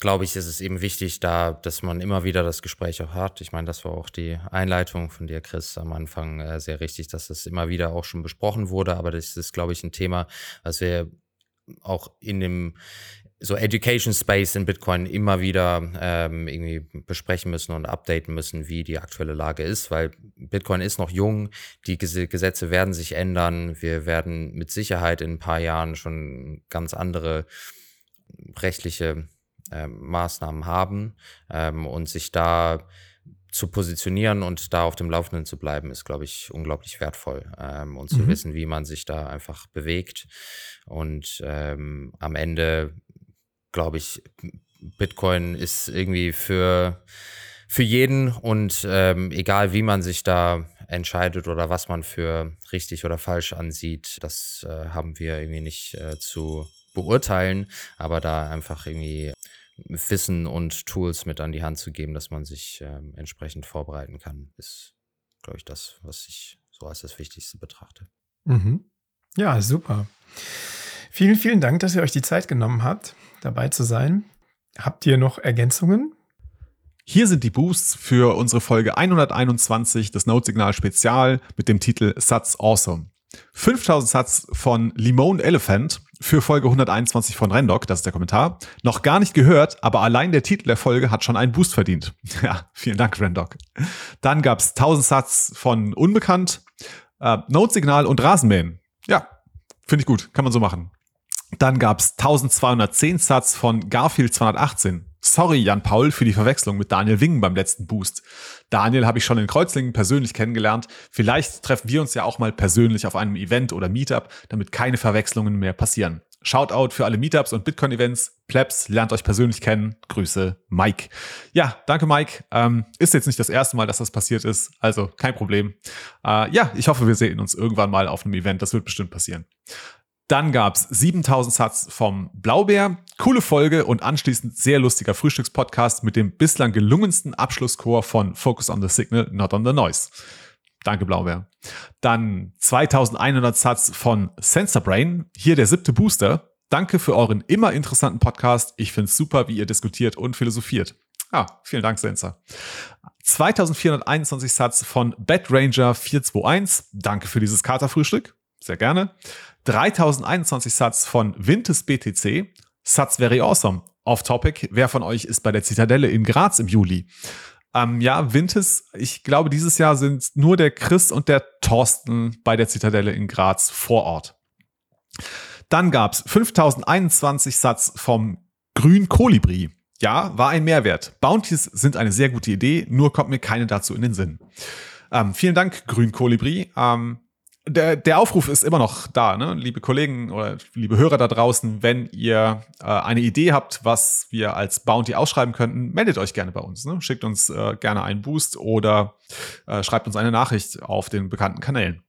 glaube ich, ist es eben wichtig, da, dass man immer wieder das Gespräch auch hat. Ich meine, das war auch die Einleitung von dir, Chris, am Anfang äh, sehr richtig, dass das immer wieder auch schon besprochen wurde. Aber das ist, glaube ich, ein Thema, was wir auch in dem so Education Space in Bitcoin immer wieder ähm, irgendwie besprechen müssen und updaten müssen, wie die aktuelle Lage ist, weil Bitcoin ist noch jung, die Gesetze werden sich ändern, wir werden mit Sicherheit in ein paar Jahren schon ganz andere rechtliche Maßnahmen haben ähm, und sich da zu positionieren und da auf dem Laufenden zu bleiben, ist, glaube ich, unglaublich wertvoll. Ähm, und zu mhm. wissen, wie man sich da einfach bewegt. Und ähm, am Ende glaube ich, Bitcoin ist irgendwie für, für jeden und ähm, egal wie man sich da entscheidet oder was man für richtig oder falsch ansieht, das äh, haben wir irgendwie nicht äh, zu beurteilen, aber da einfach irgendwie Wissen und Tools mit an die Hand zu geben, dass man sich ähm, entsprechend vorbereiten kann, ist, glaube ich, das, was ich so als das Wichtigste betrachte. Mhm. Ja, super. Vielen, vielen Dank, dass ihr euch die Zeit genommen habt dabei zu sein. Habt ihr noch Ergänzungen? Hier sind die Boosts für unsere Folge 121 des Notsignal Spezial mit dem Titel Satz Awesome. 5000 Satz von Limone Elephant für Folge 121 von Rendoc, das ist der Kommentar. Noch gar nicht gehört, aber allein der Titel der Folge hat schon einen Boost verdient. Ja, vielen Dank, Rendoc. Dann gab's 1000 Satz von Unbekannt, äh, Notsignal und Rasenmähen. Ja, finde ich gut, kann man so machen. Dann gab's 1210 Satz von Garfield 218. Sorry, Jan Paul, für die Verwechslung mit Daniel Wingen beim letzten Boost. Daniel habe ich schon in Kreuzlingen persönlich kennengelernt. Vielleicht treffen wir uns ja auch mal persönlich auf einem Event oder Meetup, damit keine Verwechslungen mehr passieren. Shoutout für alle Meetups und Bitcoin-Events. Plebs, lernt euch persönlich kennen. Grüße, Mike. Ja, danke, Mike. Ähm, ist jetzt nicht das erste Mal, dass das passiert ist, also kein Problem. Äh, ja, ich hoffe, wir sehen uns irgendwann mal auf einem Event. Das wird bestimmt passieren. Dann gab's 7000 Satz vom Blaubeer. Coole Folge und anschließend sehr lustiger Frühstückspodcast mit dem bislang gelungensten Abschlusschor von Focus on the Signal, Not on the Noise. Danke, Blaubeer. Dann 2100 Satz von Sensor Brain. Hier der siebte Booster. Danke für euren immer interessanten Podcast. Ich finde es super, wie ihr diskutiert und philosophiert. Ah, vielen Dank, Sensa. 2421 Satz von Ranger 421. Danke für dieses Katerfrühstück. Sehr gerne. 3021 Satz von Vintes BTC. Satz very awesome. Off topic. Wer von euch ist bei der Zitadelle in Graz im Juli? Ähm, ja, Vintes, ich glaube, dieses Jahr sind nur der Chris und der Thorsten bei der Zitadelle in Graz vor Ort. Dann gab's 5021 Satz vom Grün Kolibri. Ja, war ein Mehrwert. Bounties sind eine sehr gute Idee, nur kommt mir keine dazu in den Sinn. Ähm, vielen Dank, Grün Kolibri. Ähm, der, der Aufruf ist immer noch da, ne? liebe Kollegen oder liebe Hörer da draußen. Wenn ihr äh, eine Idee habt, was wir als Bounty ausschreiben könnten, meldet euch gerne bei uns. Ne? Schickt uns äh, gerne einen Boost oder äh, schreibt uns eine Nachricht auf den bekannten Kanälen.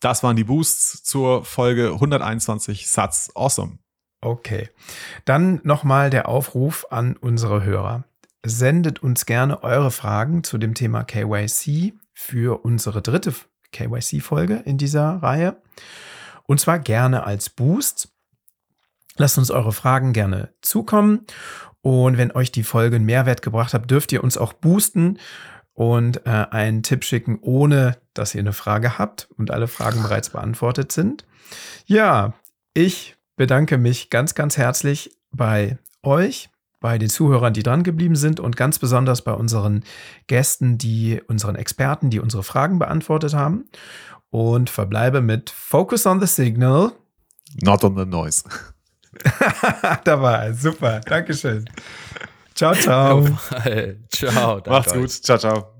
Das waren die Boosts zur Folge 121 Satz Awesome. Okay. Dann nochmal der Aufruf an unsere Hörer. Sendet uns gerne eure Fragen zu dem Thema KYC für unsere dritte KYC-Folge in dieser Reihe. Und zwar gerne als Boost. Lasst uns eure Fragen gerne zukommen. Und wenn euch die Folge einen Mehrwert gebracht hat, dürft ihr uns auch boosten und äh, einen Tipp schicken, ohne dass ihr eine Frage habt und alle Fragen bereits beantwortet sind. Ja, ich bedanke mich ganz, ganz herzlich bei euch, bei den Zuhörern, die dran geblieben sind und ganz besonders bei unseren Gästen, die unseren Experten, die unsere Fragen beantwortet haben. Und verbleibe mit Focus on the Signal. Not on the noise. da war er. Super. Dankeschön. Ciao, ciao. ciao. Macht's gut. Ciao, ciao.